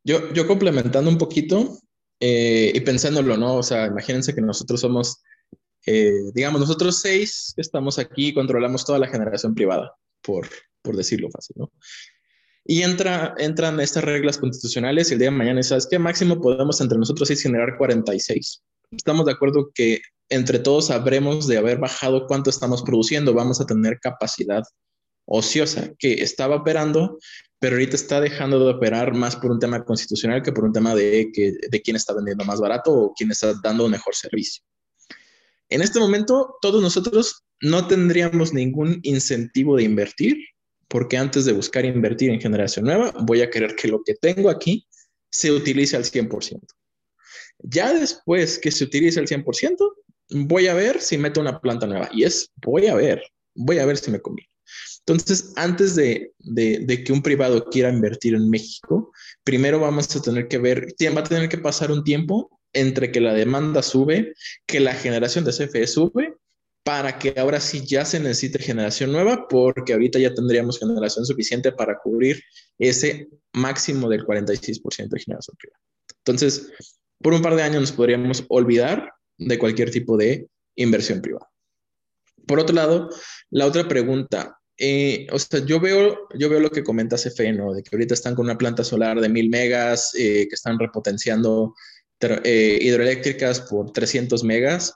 Yo, yo complementando un poquito eh, y pensándolo, ¿no? O sea, imagínense que nosotros somos, eh, digamos, nosotros seis que estamos aquí controlamos toda la generación privada, por, por decirlo fácil, ¿no? Y entra, entran estas reglas constitucionales y el día de mañana, ¿sabes qué? Máximo podemos entre nosotros seis generar 46. Estamos de acuerdo que entre todos sabremos de haber bajado cuánto estamos produciendo, vamos a tener capacidad ociosa que estaba operando, pero ahorita está dejando de operar más por un tema constitucional que por un tema de, que, de quién está vendiendo más barato o quién está dando mejor servicio. En este momento, todos nosotros no tendríamos ningún incentivo de invertir porque antes de buscar invertir en generación nueva, voy a querer que lo que tengo aquí se utilice al 100%. Ya después que se utilice al 100%, voy a ver si meto una planta nueva. Y es, voy a ver, voy a ver si me conviene. Entonces, antes de, que un privado quiera invertir en México, primero vamos a tener que ver, va a tener que pasar un tiempo entre que la demanda sube, que la generación de CFE sube para que ahora sí ya se necesite generación nueva, porque ahorita ya tendríamos generación suficiente para cubrir ese máximo del 46% de generación privada. Entonces, por un par de años nos podríamos olvidar de cualquier tipo de inversión privada. Por otro lado, la otra pregunta, eh, o sea, yo veo, yo veo lo que comenta CFE, ¿no? De que ahorita están con una planta solar de mil megas, eh, que están repotenciando eh, hidroeléctricas por 300 megas.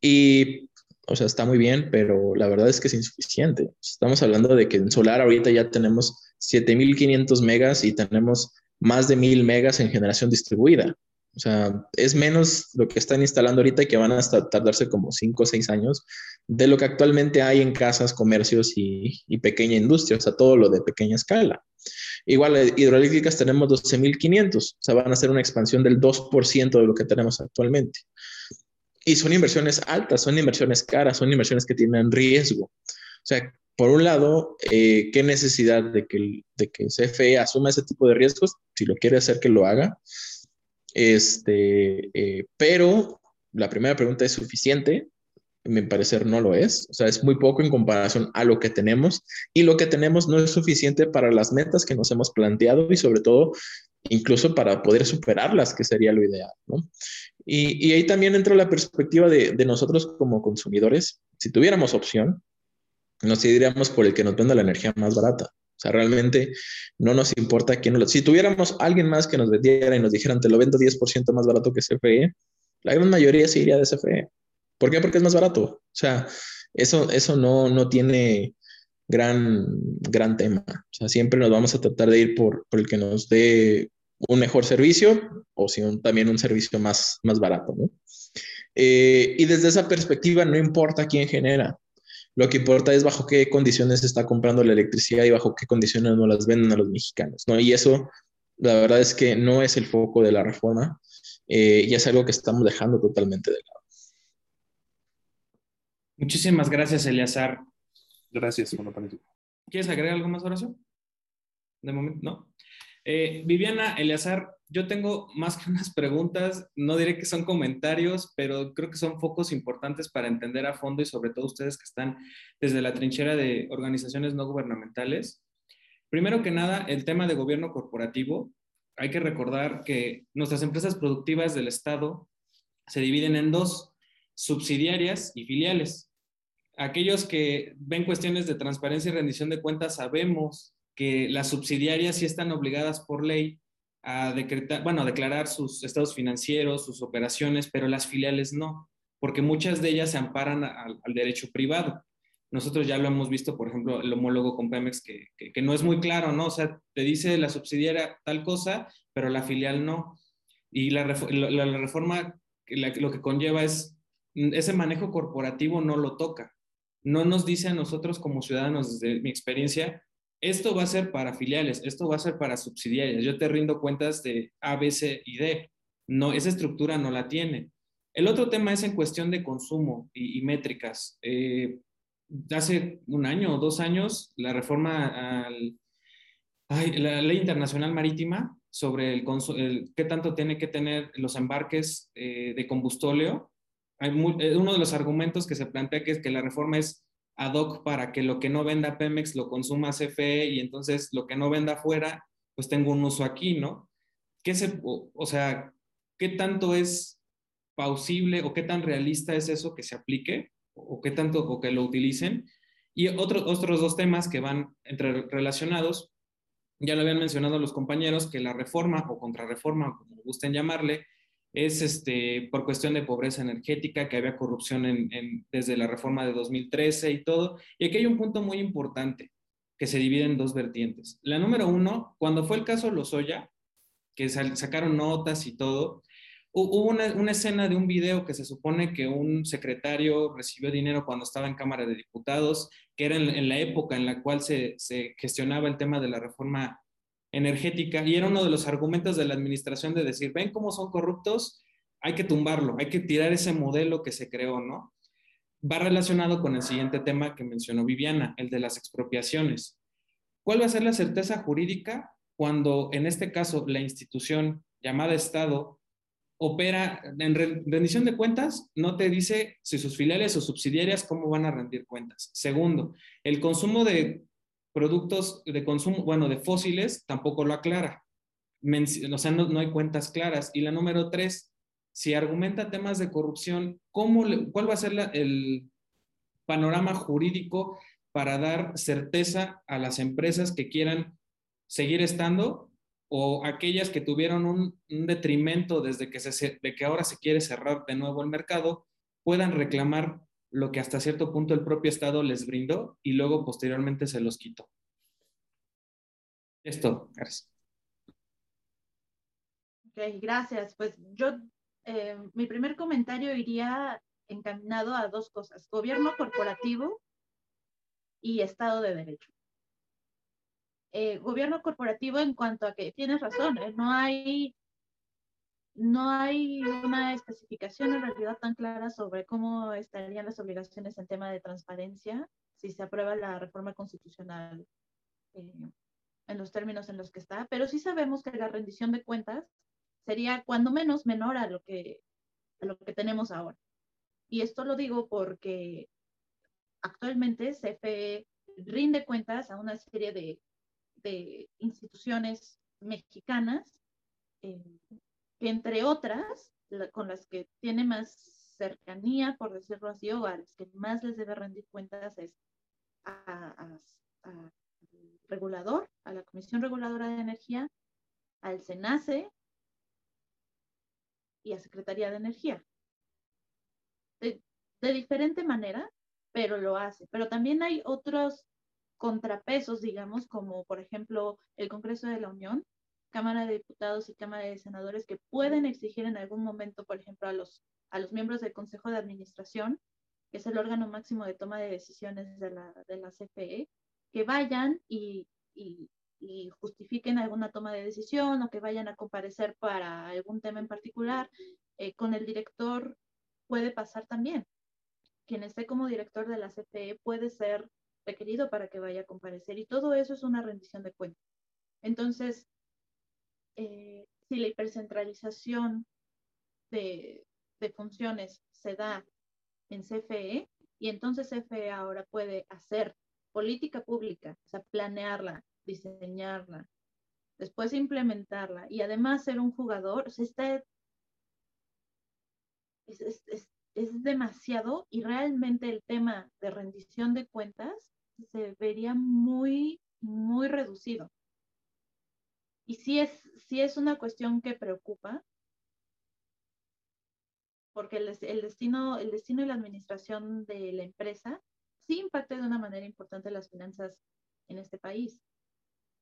Y o sea, está muy bien, pero la verdad es que es insuficiente. Estamos hablando de que en solar ahorita ya tenemos 7500 megas y tenemos más de 1000 megas en generación distribuida. O sea, es menos lo que están instalando ahorita y que van a tardarse como 5 o 6 años de lo que actualmente hay en casas, comercios y, y pequeña industria, o sea, todo lo de pequeña escala. Igual, eh, hidroeléctricas tenemos 12.500, o sea, van a ser una expansión del 2% de lo que tenemos actualmente. Y son inversiones altas, son inversiones caras, son inversiones que tienen riesgo. O sea, por un lado, eh, ¿qué necesidad de que, de que CFE asuma ese tipo de riesgos? Si lo quiere hacer, que lo haga. Este, eh, pero la primera pregunta es suficiente. A mi parecer no lo es. O sea, es muy poco en comparación a lo que tenemos y lo que tenemos no es suficiente para las metas que nos hemos planteado y sobre todo incluso para poder superarlas, que sería lo ideal. ¿no? Y, ahí también entra la perspectiva de, nosotros como consumidores. Si tuviéramos opción, nos iríamos por el que nos venda la energía más barata. O sea, realmente no nos importa quién lo... Si tuviéramos alguien más que nos vendiera y nos dijeran, te lo vendo 10% más barato que CFE, la gran mayoría se iría de CFE. ¿Por qué? Porque es más barato. O sea, eso, eso no, no tiene gran, gran tema. O sea, siempre nos vamos a tratar de ir por, por el que nos dé un mejor servicio o si también un servicio más, más barato. ¿no? Eh, y desde esa perspectiva no importa quién genera, lo que importa es bajo qué condiciones se está comprando la electricidad y bajo qué condiciones no las venden a los mexicanos. ¿no? Y eso, la verdad es que no es el foco de la reforma eh, y es algo que estamos dejando totalmente de lado. Muchísimas gracias, Eleazar. Gracias, ¿Quieres agregar algo más, Horacio? De momento, ¿no? Eh, Viviana, Eleazar, yo tengo más que unas preguntas, no diré que son comentarios, pero creo que son focos importantes para entender a fondo y sobre todo ustedes que están desde la trinchera de organizaciones no gubernamentales. Primero que nada, el tema de gobierno corporativo. Hay que recordar que nuestras empresas productivas del Estado se dividen en dos, subsidiarias y filiales. aquellos que ven cuestiones de transparencia y rendición de cuentas sabemos que las subsidiarias sí están obligadas por ley a decretar, bueno, declarar sus estados financieros, sus operaciones, pero las filiales no, porque muchas de ellas se amparan al, derecho privado. Nosotros ya lo hemos visto, por ejemplo, el homólogo con Pemex, que, que, no es muy claro, ¿no? O sea, te dice la subsidiaria tal cosa, pero la filial no. Y la, la, reforma lo que conlleva es, ese manejo corporativo no lo toca. No nos dice a nosotros como ciudadanos, desde mi experiencia, esto va a ser para filiales, esto va a ser para subsidiarias. Yo te rindo cuentas de A, B, C y D. No, esa estructura no la tiene. El otro tema es en cuestión de consumo y, métricas. Eh, hace un año o dos años, la reforma al, la ley internacional marítima sobre el, qué tanto tiene que tener los embarques eh, de combustóleo. Hay eh, uno de los argumentos que se plantea es que la reforma es ad hoc para que lo que no venda Pemex lo consuma CFE y entonces lo que no venda afuera, pues tengo un uso aquí, ¿no? ¿Qué se, o, sea, qué tanto es pausible o qué tan realista es eso que se aplique o qué tanto o que lo utilicen? Y otros otros dos temas que van entre relacionados, ya lo habían mencionado los compañeros, que la reforma o contrarreforma, como gusten llamarle, es este, por cuestión de pobreza energética, que había corrupción en, desde la reforma de 2013 y todo. Y aquí hay un punto muy importante que se divide en dos vertientes. La número uno, cuando fue el caso Lozoya, que sacaron notas y todo, hubo una, una, escena de un video que se supone que un secretario recibió dinero cuando estaba en Cámara de Diputados, que era en, la época en la cual se, se, gestionaba el tema de la reforma energética y era uno de los argumentos de la administración de decir, ven cómo son corruptos, hay que tumbarlo, hay que tirar ese modelo que se creó, ¿no? Va relacionado con el siguiente tema que mencionó Viviana, el de las expropiaciones. ¿Cuál va a ser la certeza jurídica cuando, en este caso, la institución llamada Estado opera en rendición de cuentas, no te dice si sus filiales o subsidiarias cómo van a rendir cuentas. Segundo, el consumo de productos de consumo, bueno, de fósiles, tampoco lo aclara. o sea, no, hay cuentas claras. Y la número tres, si argumenta temas de corrupción, ¿cómo ¿cuál va a ser el panorama jurídico para dar certeza a las empresas que quieran seguir estando o aquellas que tuvieron un, detrimento desde que, se, de que ahora se quiere cerrar de nuevo el mercado, puedan reclamar lo que hasta cierto punto el propio Estado les brindó y luego posteriormente se los quitó. Esto, gracias. Ok, gracias. Pues yo, eh, mi primer comentario iría encaminado a dos cosas, gobierno corporativo y Estado de Derecho. Eh, gobierno corporativo en cuanto a que tienes razón, eh, no hay no hay una especificación en realidad tan clara sobre cómo estarían las obligaciones en tema de transparencia si se aprueba la reforma constitucional eh, en los términos en los que está, pero sí sabemos que la rendición de cuentas sería cuando menos menor a lo que, lo que tenemos ahora. Y esto lo digo porque actualmente CFE rinde cuentas a una serie de, de instituciones mexicanas eh, que entre otras, con las que tiene más cercanía, por decirlo así, o a las que más les debe rendir cuentas es al regulador, a la Comisión Reguladora de Energía, al SENACE y a Secretaría de Energía. De, de diferente manera, pero lo hace. Pero también hay otros contrapesos, digamos, como por ejemplo el Congreso de la Unión, Cámara de Diputados y Cámara de Senadores que pueden exigir en algún momento, por ejemplo, a los, a los miembros del Consejo de Administración, que es el órgano máximo de toma de decisiones de la, de la CFE, que vayan y, y, justifiquen alguna toma de decisión o que vayan a comparecer para algún tema en particular. Eh, con el director puede pasar también. Quien esté como director de la CFE puede ser requerido para que vaya a comparecer y todo eso es una rendición de cuentas. Entonces, eh, si la hipercentralización de, funciones se da en CFE y entonces CFE ahora puede hacer política pública, o sea, planearla, diseñarla, después implementarla y además ser un jugador, o está, es demasiado y realmente el tema de rendición de cuentas se vería muy, muy reducido. Y sí es, sí es una cuestión que preocupa, porque el, el, destino, el destino y la administración de la empresa sí impacta de una manera importante las finanzas en este país.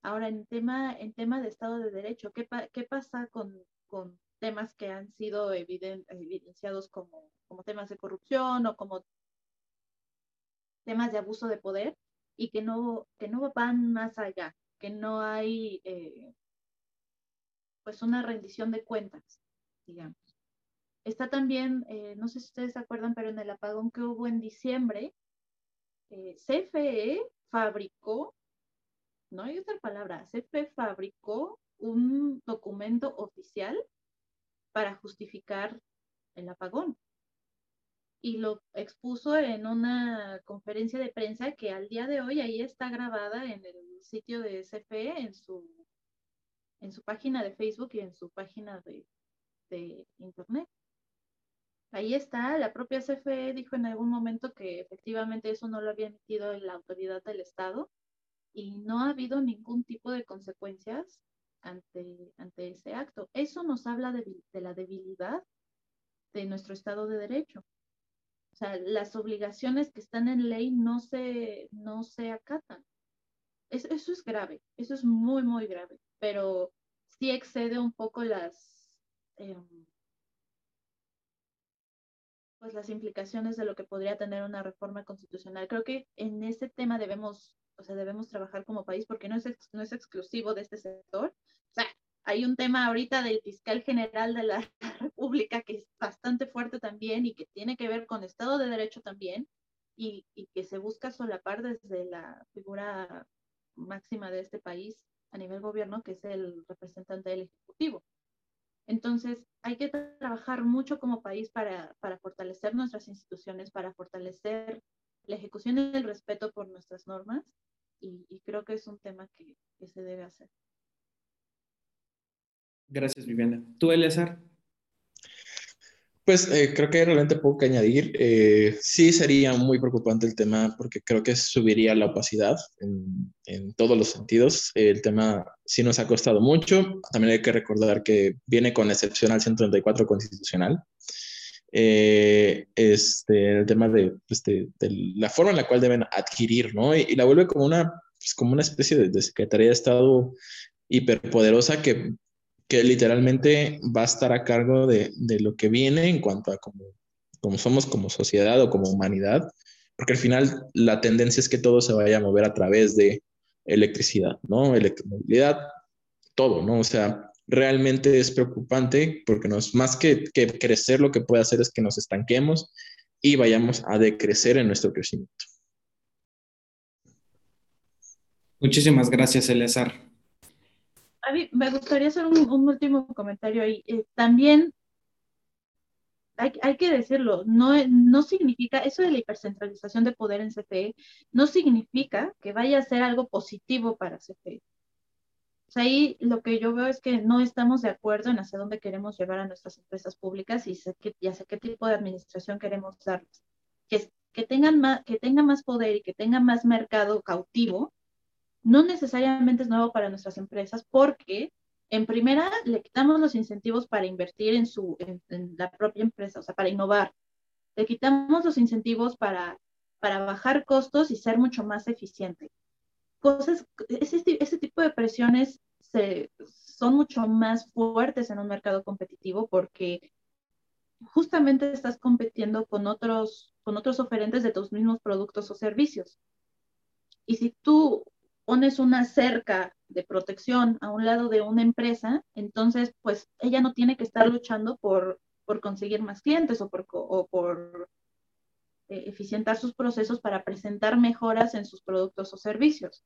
Ahora, en tema, en tema de Estado de Derecho, ¿qué, qué pasa con, con, temas que han sido evidenciados como, como temas de corrupción o como temas de abuso de poder y que no, que no van más allá, que no hay eh, pues una rendición de cuentas, digamos. Está también, eh, no sé si ustedes se acuerdan, pero en el apagón que hubo en diciembre, eh, CFE fabricó, no hay otra palabra, CFE fabricó un documento oficial para justificar el apagón. Y lo expuso en una conferencia de prensa que al día de hoy ahí está grabada en el sitio de CFE, en su, en su página de Facebook y en su página de, de Internet. Ahí está, la propia CFE dijo en algún momento que efectivamente eso no lo había emitido la autoridad del Estado y no ha habido ningún tipo de consecuencias ante, ante ese acto. Eso nos habla de, la debilidad de nuestro Estado de Derecho. O sea, las obligaciones que están en ley no se, no se acatan. eso es grave, eso es muy, muy grave, pero sí excede un poco las... Em, pues las implicaciones de lo que podría tener una reforma constitucional. Creo que en ese tema debemos, o sea, debemos trabajar como país porque no es, no es exclusivo de este sector. O sea, hay un tema ahorita del fiscal general de la [LAUGHS] República que es bastante fuerte también y que tiene que ver con Estado de Derecho también y, y que se busca solapar desde la figura máxima de este país a nivel gobierno, que es el representante del Ejecutivo. Entonces, hay que trabajar mucho como país para, fortalecer nuestras instituciones, para fortalecer la ejecución y el respeto por nuestras normas, y, creo que es un tema que, que se debe hacer. Gracias, Viviana. ¿Tú, Eleazar? Pues eh, creo que realmente poco que añadir. Eh, sí sería muy preocupante el tema porque creo que subiría la opacidad en, en, todos los sentidos. El tema sí nos ha costado mucho. También hay que recordar que viene con excepción al 134 constitucional. Eh, este, el tema de, este, de, la forma en la cual deben adquirir, ¿no? Y, la vuelve como una, pues, como una especie de, de Secretaría de Estado hiperpoderosa que que literalmente va a estar a cargo de, de lo que viene en cuanto a cómo, somos como sociedad o como humanidad, porque al final la tendencia es que todo se vaya a mover a través de electricidad, ¿no? Electromovilidad, todo, ¿no? O sea, realmente es preocupante porque no es más que, que crecer, lo que puede hacer es que nos estanquemos y vayamos a decrecer en nuestro crecimiento. Muchísimas gracias, Eleazar me gustaría hacer un, último comentario ahí. Eh, también hay, que decirlo, no, no significa, eso de la hipercentralización de poder en CFE, no significa que vaya a ser algo positivo para CFE. ahí lo que yo veo es que no estamos de acuerdo en hacia dónde queremos llevar a nuestras empresas públicas y, sé que, hacia qué tipo de administración queremos darles. Que, que, tengan más, que tenga más poder y que tenga más mercado cautivo, no necesariamente es nuevo para nuestras empresas porque en primera le quitamos los incentivos para invertir en, su, en, la propia empresa, o sea, para innovar. Le quitamos los incentivos para, para bajar costos y ser mucho más eficiente. Cosas, ese, ese tipo de presiones se, son mucho más fuertes en un mercado competitivo porque justamente estás compitiendo con otros, con otros oferentes de tus mismos productos o servicios. Y si tú pones una cerca de protección a un lado de una empresa, entonces pues ella no tiene que estar luchando por, por conseguir más clientes o por, o por eh, eficientar sus procesos para presentar mejoras en sus productos o servicios.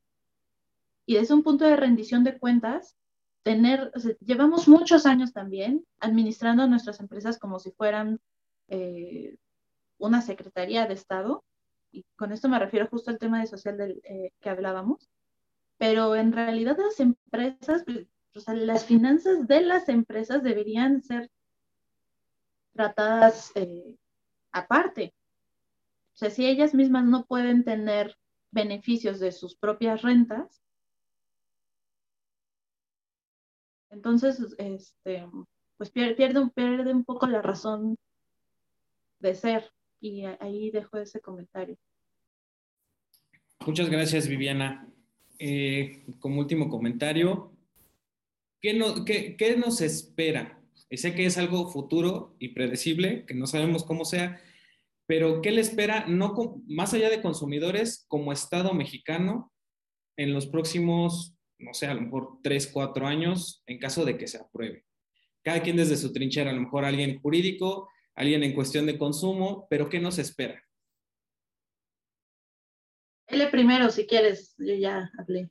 Y desde un punto de rendición de cuentas, tener, llevamos muchos años también administrando nuestras empresas como si fueran eh, una secretaría de Estado, y con esto me refiero justo al tema de social del, eh, que hablábamos, pero en realidad las empresas, pues, o sea, las finanzas de las empresas deberían ser tratadas eh, aparte. O sea, si ellas mismas no pueden tener beneficios de sus propias rentas, entonces, este, pues pierde, pierde un poco la razón de ser. Y ahí dejo ese comentario. Muchas gracias, Viviana. Eh, como último comentario, ¿qué, nos espera? sé que es algo futuro y predecible, que no sabemos cómo sea, pero ¿qué le espera, no, más allá de consumidores, como Estado mexicano en los próximos, no sé, a lo mejor tres, cuatro años, en caso de que se apruebe? Cada quien desde su trinchera, a lo mejor alguien jurídico, alguien en cuestión de consumo, pero ¿qué nos espera? Él primero, si quieres, yo ya hablé.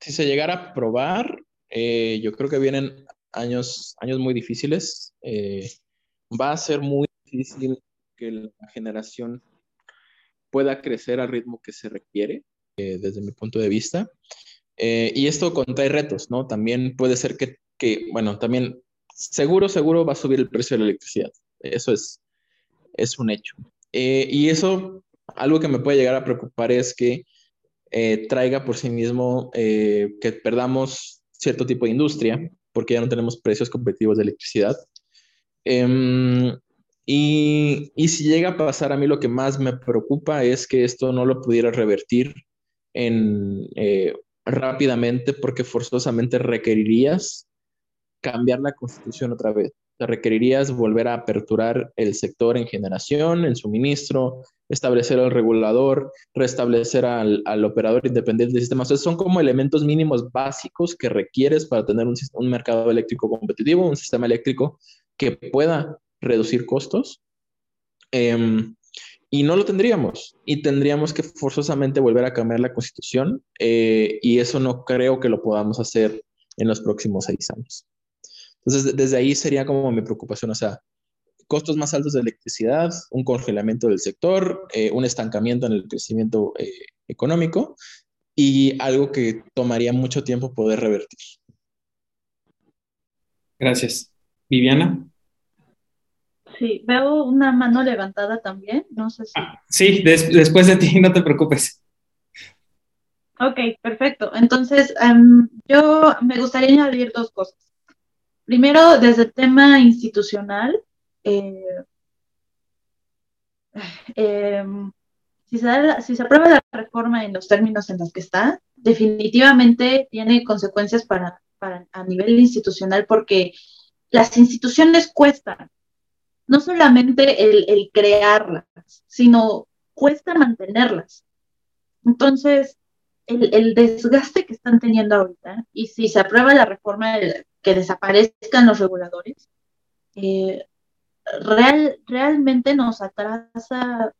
si se llegara a probar, eh, yo creo que vienen años, años muy difíciles. Eh, va a ser muy difícil que la generación pueda crecer al ritmo que se requiere, eh, desde mi punto de vista. y esto contrae retos, ¿no? También puede ser que, que, bueno, también seguro, seguro va a subir el precio de la electricidad. Eso es, es un hecho. Eh, y eso, algo que me puede llegar a preocupar es que eh, traiga por sí mismo eh, que perdamos cierto tipo de industria, porque ya no tenemos precios competitivos de electricidad. Em, y, y, si llega a pasar, a mí lo que más me preocupa es que esto no lo pudiera revertir en, rápidamente, porque forzosamente requerirías cambiar la constitución otra vez requerirías volver a aperturar el sector en generación, en suministro, establecer al regulador, restablecer al, al operador independiente del sistema. O son como elementos mínimos básicos que requieres para tener un, un mercado eléctrico competitivo, un sistema eléctrico que pueda reducir costos. Em, y no lo tendríamos. Y tendríamos que forzosamente volver a cambiar la constitución. Eh, y eso no creo que lo podamos hacer en los próximos seis años. Entonces, desde ahí sería como mi preocupación, o sea, costos más altos de electricidad, un congelamiento del sector, eh, un estancamiento en el crecimiento eh, económico y algo que tomaría mucho tiempo poder revertir. Gracias. Viviana. Sí, veo una mano levantada también, no sé si... Ah, sí, después de ti, [LAUGHS] no te preocupes. Ok, perfecto. Entonces, em, yo me gustaría añadir dos cosas. Primero, desde el tema institucional, eh, em, si, se aprueba la reforma en los términos en los que está, definitivamente tiene consecuencias para, a nivel institucional porque las instituciones cuestan, no solamente el, crearlas, sino cuesta mantenerlas. Entonces, el, el, desgaste que están teniendo ahorita, y si se aprueba la reforma que desaparezcan los reguladores, eh, real, realmente nos atrasa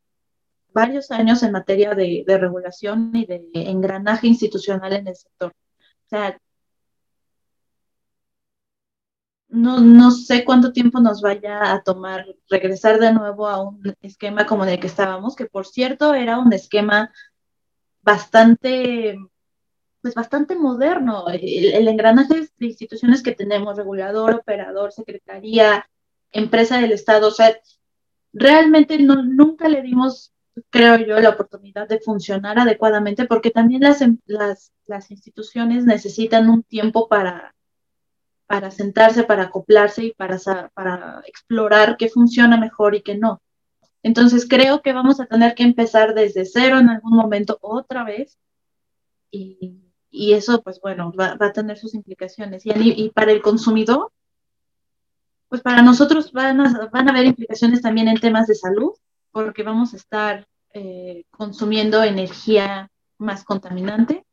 varios años en materia de, regulación y de engranaje institucional en el sector. O sea, no, no, sé cuánto tiempo nos vaya a tomar regresar de nuevo a un esquema como el que estábamos, que por cierto era un esquema bastante pues bastante moderno. El, engranaje de instituciones que tenemos, regulador, operador, secretaría, empresa del Estado, o sea, realmente no, nunca le dimos, creo yo, la oportunidad de funcionar adecuadamente porque también las, em, las, las instituciones necesitan un tiempo para, para sentarse, para acoplarse y para, para explorar qué funciona mejor y qué no. Entonces creo que vamos a tener que empezar desde cero en algún momento otra vez y, y eso, pues bueno, va, a tener sus implicaciones. Y, para el consumidor, pues para nosotros van a, van a haber implicaciones también en temas de salud, porque vamos a estar eh, consumiendo energía más contaminante.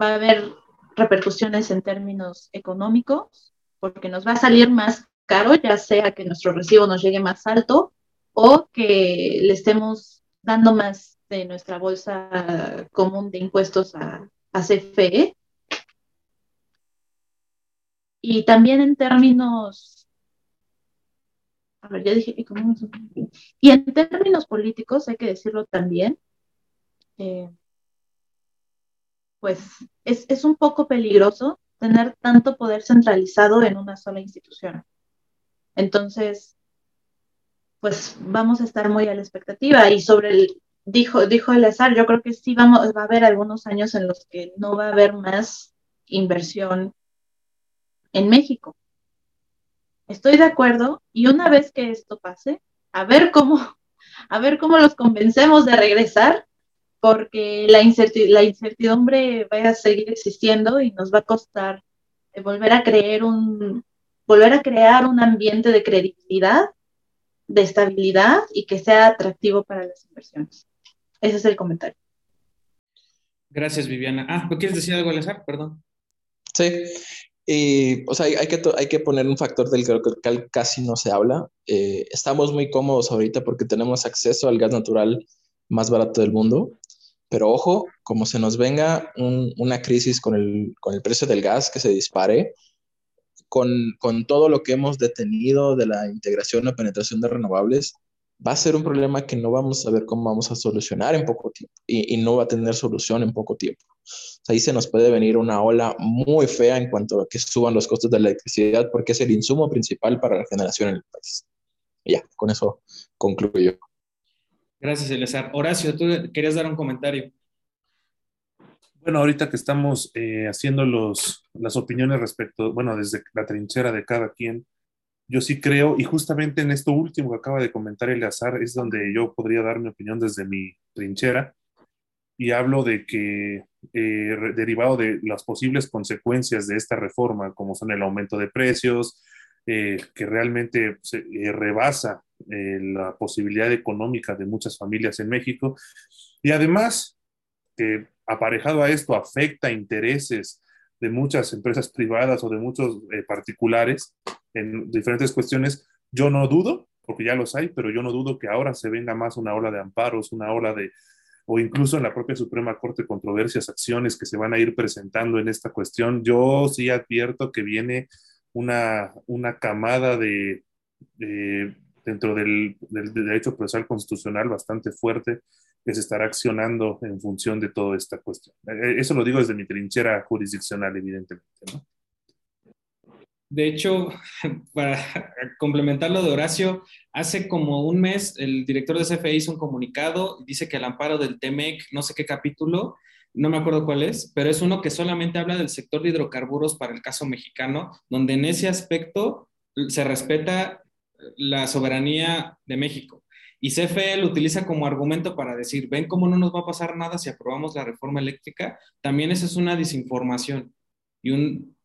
Va a haber repercusiones en términos económicos, porque nos va a salir más caro, ya sea que nuestro recibo nos llegue más alto o que le estemos dando más de nuestra bolsa común de impuestos a, hace fe. Y también en términos, a ver, ya dije, y en términos políticos, hay que decirlo también, eh, pues es, es un poco peligroso tener tanto poder centralizado en una sola institución. Entonces, pues vamos a estar muy a la expectativa. Y sobre el, dijo, dijo Eleazar, yo creo que sí vamos, va a haber algunos años en los que no va a haber más inversión en México. Estoy de acuerdo y una vez que esto pase, a ver cómo, [LAUGHS] a ver cómo los convencemos de regresar, porque la, la incertidumbre va a seguir existiendo y nos va a costar volver a creer un, volver a crear un ambiente de credibilidad, de estabilidad y que sea atractivo para las inversiones. Ese es el comentario. Gracias, Viviana. Ah, ¿quieres decir algo, Alessar? Perdón. Sí. Y, o sea, hay, que, hay que poner un factor del que casi no se habla. Eh, estamos muy cómodos ahorita porque tenemos acceso al gas natural más barato del mundo. Pero ojo, como se nos venga una crisis con el, con el, precio del gas que se dispare, con, con, todo lo que hemos detenido de la integración o penetración de renovables, va a ser un problema que no vamos a ver cómo vamos a solucionar en poco tiempo y, y no va a tener solución en poco tiempo. ahí se nos puede venir una ola muy fea en cuanto a que suban los costos de la electricidad porque es el insumo principal para la generación en el país. Y ya, con eso concluyo. Gracias, Elezar. Horacio, tú querías dar un comentario. Bueno, ahorita que estamos eh, haciendo los, las opiniones respecto, bueno, desde la trinchera de cada quien, yo sí creo, y justamente en esto último que acaba de comentar Eleazar, es donde yo podría dar mi opinión desde mi trinchera, y hablo de que, eh, derivado de las posibles consecuencias de esta reforma, como son el aumento de precios, eh, que realmente se, rebasa la posibilidad económica de muchas familias en México, y además, que aparejado a esto afecta intereses de muchas empresas privadas o de muchos eh, particulares en diferentes cuestiones, yo no dudo, porque ya los hay, pero yo no dudo que ahora se venga más una ola de amparos, una ola de, o incluso en la propia Suprema Corte, controversias, acciones que se van a ir presentando en esta cuestión. Yo sí advierto que viene una, una camada de, dentro del, del, derecho procesal constitucional bastante fuerte que se estará accionando en función de toda esta cuestión. Eh, eso lo digo desde mi trinchera jurisdiccional, evidentemente. ¿no? De hecho, [LAUGHS] para complementar lo de Horacio, hace como un mes el director de CFE hizo un comunicado, dice que el amparo del TEMEC, no sé qué capítulo, no me acuerdo cuál es, pero es uno que solamente habla del sector de hidrocarburos para el caso mexicano, donde en ese aspecto se respeta la soberanía de México. Y CFE lo utiliza como argumento para decir, ven cómo no nos va a pasar nada si aprobamos la reforma eléctrica. También esa es una desinformación y un,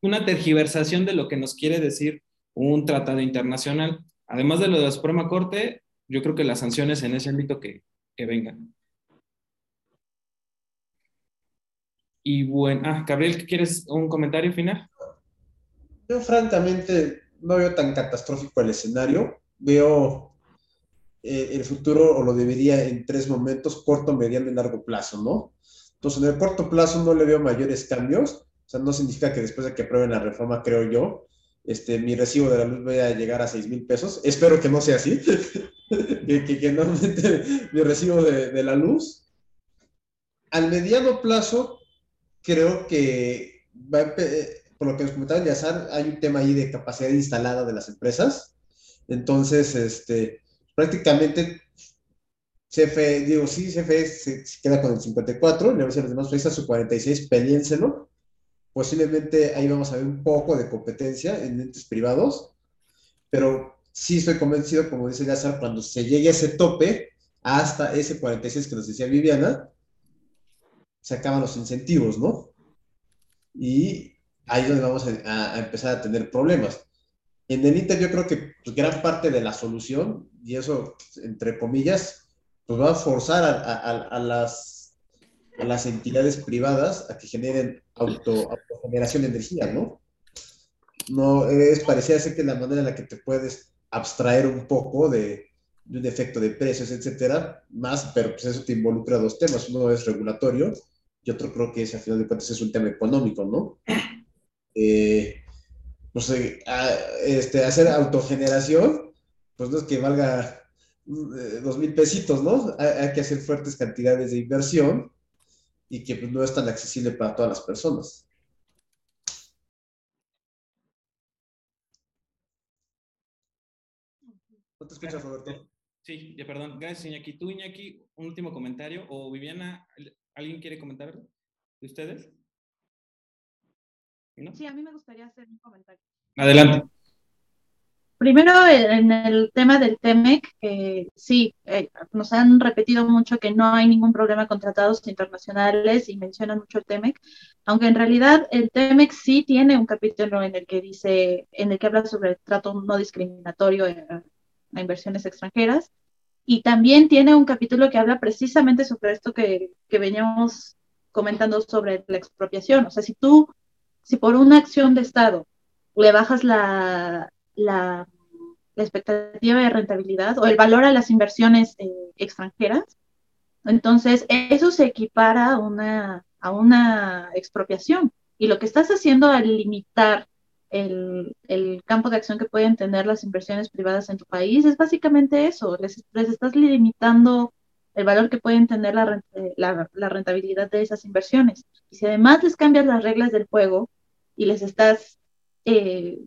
una tergiversación de lo que nos quiere decir un tratado internacional. Además de lo de la Suprema Corte, yo creo que las sanciones en ese ámbito que, que vengan. Y bueno, ah, Gabriel, ¿quieres un comentario final? Yo francamente no veo tan catastrófico el escenario veo eh, el futuro o lo debería en tres momentos, corto, mediano y largo plazo, ¿no? Entonces, en el corto plazo no le veo mayores cambios, o sea, no significa que después de que aprueben la reforma, creo yo, este, mi recibo de la luz vaya a llegar a 6 mil pesos. Espero que no sea así, [LAUGHS] que, que, que, no mi recibo de, la luz. Al mediano plazo, creo que, va por lo que nos comentaba Yazar, hay un tema ahí de capacidad instalada de las empresas. Entonces, este, prácticamente CFE, digo, sí, CFE se, queda con el 54, le vamos a los demás países su 46, peliénselo. Posiblemente ahí vamos a ver un poco de competencia en entes privados, pero sí estoy convencido, como dice Lázaro, cuando se llegue a ese tope, hasta ese 46 que nos decía Viviana, se acaban los incentivos, ¿no? Y ahí es donde vamos a, empezar a tener problemas. En el Inter yo creo que pues, gran parte de la solución, y eso entre comillas, pues va a forzar a, a, a las, a las entidades privadas a que generen auto, autogeneración de energía, ¿no? No, es parecía ser que la manera en la que te puedes abstraer un poco de, un efecto de precios, etcétera, más, pero pues eso te involucra dos temas. Uno es regulatorio y otro creo que es, al final de cuentas, es un tema económico, ¿no? Eh, no sé, este, hacer autogeneración, pues no es que valga eh, dos mil pesitos, ¿no? Hay, que hacer fuertes cantidades de inversión y que pues, no es tan accesible para todas las personas. ¿No te escuchas, Roberto? Sí, ya perdón. Gracias, Iñaki. Tú, Iñaki, un último comentario. O Viviana, ¿alguien quiere comentar de ustedes? Sí, a mí me gustaría hacer un comentario. Adelante. Primero, en el tema del TEMEC, sí, eh, nos han repetido mucho que no hay ningún problema con tratados internacionales y mencionan mucho el TEMEC, aunque en realidad el TEMEC sí tiene un capítulo en el que dice, en el que habla sobre el trato no discriminatorio a, inversiones extranjeras y también tiene un capítulo que habla precisamente sobre esto que, que veníamos comentando sobre la expropiación. O sea, si tú, si por una acción de Estado le bajas la, la, expectativa de rentabilidad o el valor a las inversiones eh, extranjeras. Entonces, eso se equipara a una, a una expropiación. Y lo que estás haciendo al limitar el, el, campo de acción que pueden tener las inversiones privadas en tu país es básicamente eso, les, les estás limitando el valor que pueden tener la, la, la, rentabilidad de esas inversiones. Y si además les cambias las reglas del juego y les estás eh,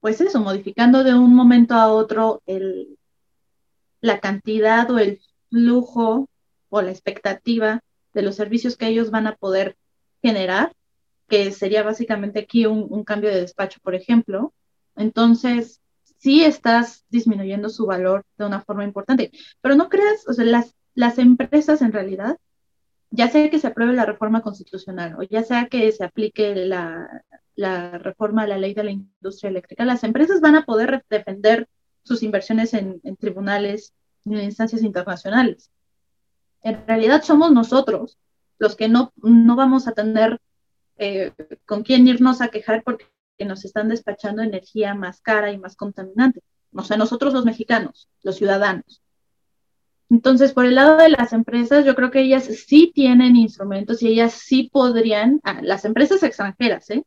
pues eso, modificando de un momento a otro el, la cantidad o el flujo o la expectativa de los servicios que ellos van a poder generar, que sería básicamente aquí un, cambio de despacho, por ejemplo. Entonces, sí estás disminuyendo su valor de una forma importante, pero no creas, o sea, las, las empresas en realidad, ya sea que se apruebe la reforma constitucional o ya sea que se aplique la, la reforma a la ley de la industria eléctrica, las empresas van a poder defender sus inversiones en, tribunales y en instancias internacionales. En realidad somos nosotros los que no, no vamos a tener eh, con quién irnos a quejar porque nos están despachando energía más cara y más contaminante. O sea, nosotros los mexicanos, los ciudadanos. Entonces, por el lado de las empresas, yo creo que ellas sí tienen instrumentos y ellas sí podrían, ah, las empresas extranjeras, ¿eh?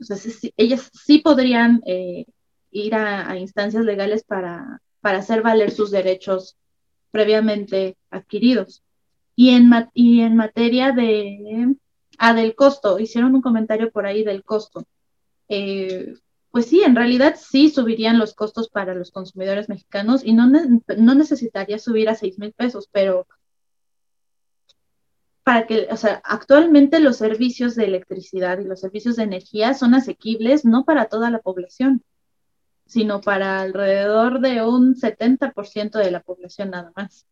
Entonces, ellas sí podrían eh, ir a, instancias legales para, para hacer valer sus derechos previamente adquiridos. Y en, y en materia de, ah, del costo, hicieron un comentario por ahí del costo. Eh, pues sí, en realidad sí subirían los costos para los consumidores mexicanos y no, no necesitaría subir a seis mil pesos, pero para que, o sea, actualmente los servicios de electricidad y los servicios de energía son asequibles no para toda la población, sino para alrededor de un 70% de la población nada más,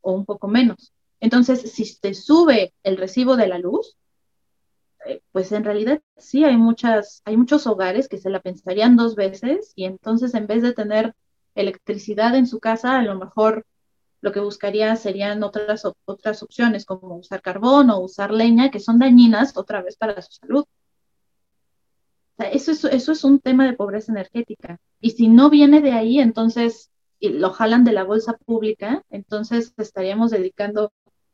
o un poco menos. Entonces, si te sube el recibo de la luz, eh, pues en realidad sí hay muchas, hay muchos hogares que se la pensarían dos veces y entonces en vez de tener electricidad en su casa, a lo mejor lo que buscaría serían otras, otras opciones como usar carbón o usar leña que son dañinas otra vez para su salud. eso, es, eso es un tema de pobreza energética. Y si no viene de ahí, entonces lo jalan de la bolsa pública, entonces estaríamos dedicando,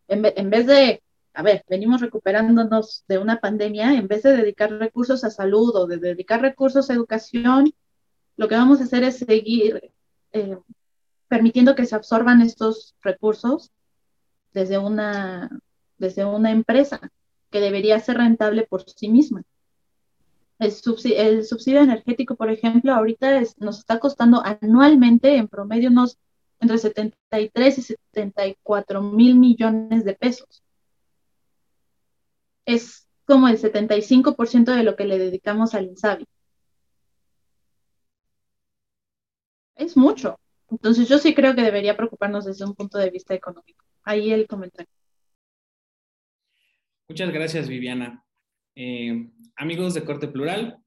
en, en vez de, a ver, venimos recuperándonos de una pandemia, en vez de dedicar recursos a salud o de dedicar recursos a educación, lo que vamos a hacer es seguir eh, permitiendo que se absorban estos recursos desde una, desde una empresa que debería ser rentable por sí misma. El subsidio, energético, por ejemplo, ahorita nos está costando anualmente en promedio unos entre 73 y 74 mil millones de pesos. Es como el 75% de lo que le dedicamos al INSABI. Es mucho. Entonces yo sí creo que debería preocuparnos desde un punto de vista económico. Ahí el comentario. Muchas gracias, Viviana. Eh, amigos de Corte Plural,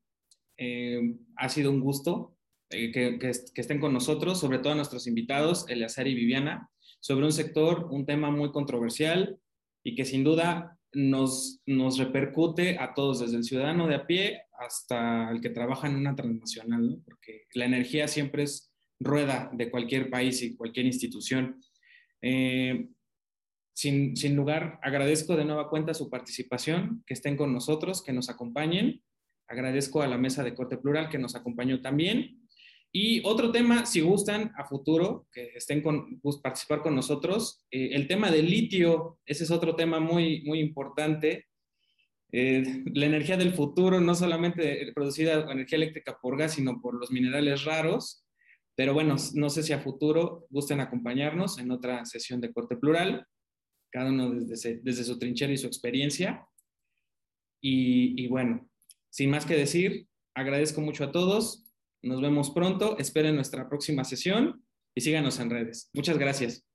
eh, ha sido un gusto eh, que, estén con nosotros, sobre todo a nuestros invitados, Eleazar y Viviana, sobre un sector, un tema muy controversial y que sin duda nos, nos repercute a todos, desde el ciudadano de a pie hasta el que trabaja en una transnacional, porque la energía siempre es rueda de cualquier país y cualquier institución. Eh, sin, sin, lugar, agradezco de nueva cuenta su participación, que estén con nosotros, que nos acompañen. Agradezco a la mesa de corte plural que nos acompañó también. Y otro tema, si gustan a futuro, que estén con pues, participar con nosotros, eh, el tema del litio, ese es otro tema muy, muy importante eh, la energía del futuro, no solamente producida energía eléctrica por gas, sino por los minerales raros. Pero bueno, no sé si a futuro gusten acompañarnos en otra sesión de corte plural, cada uno desde, desde su trinchera y su experiencia. Y, y bueno, sin más que decir, agradezco mucho a todos. Nos vemos pronto. Esperen nuestra próxima sesión y síganos en redes. Muchas gracias.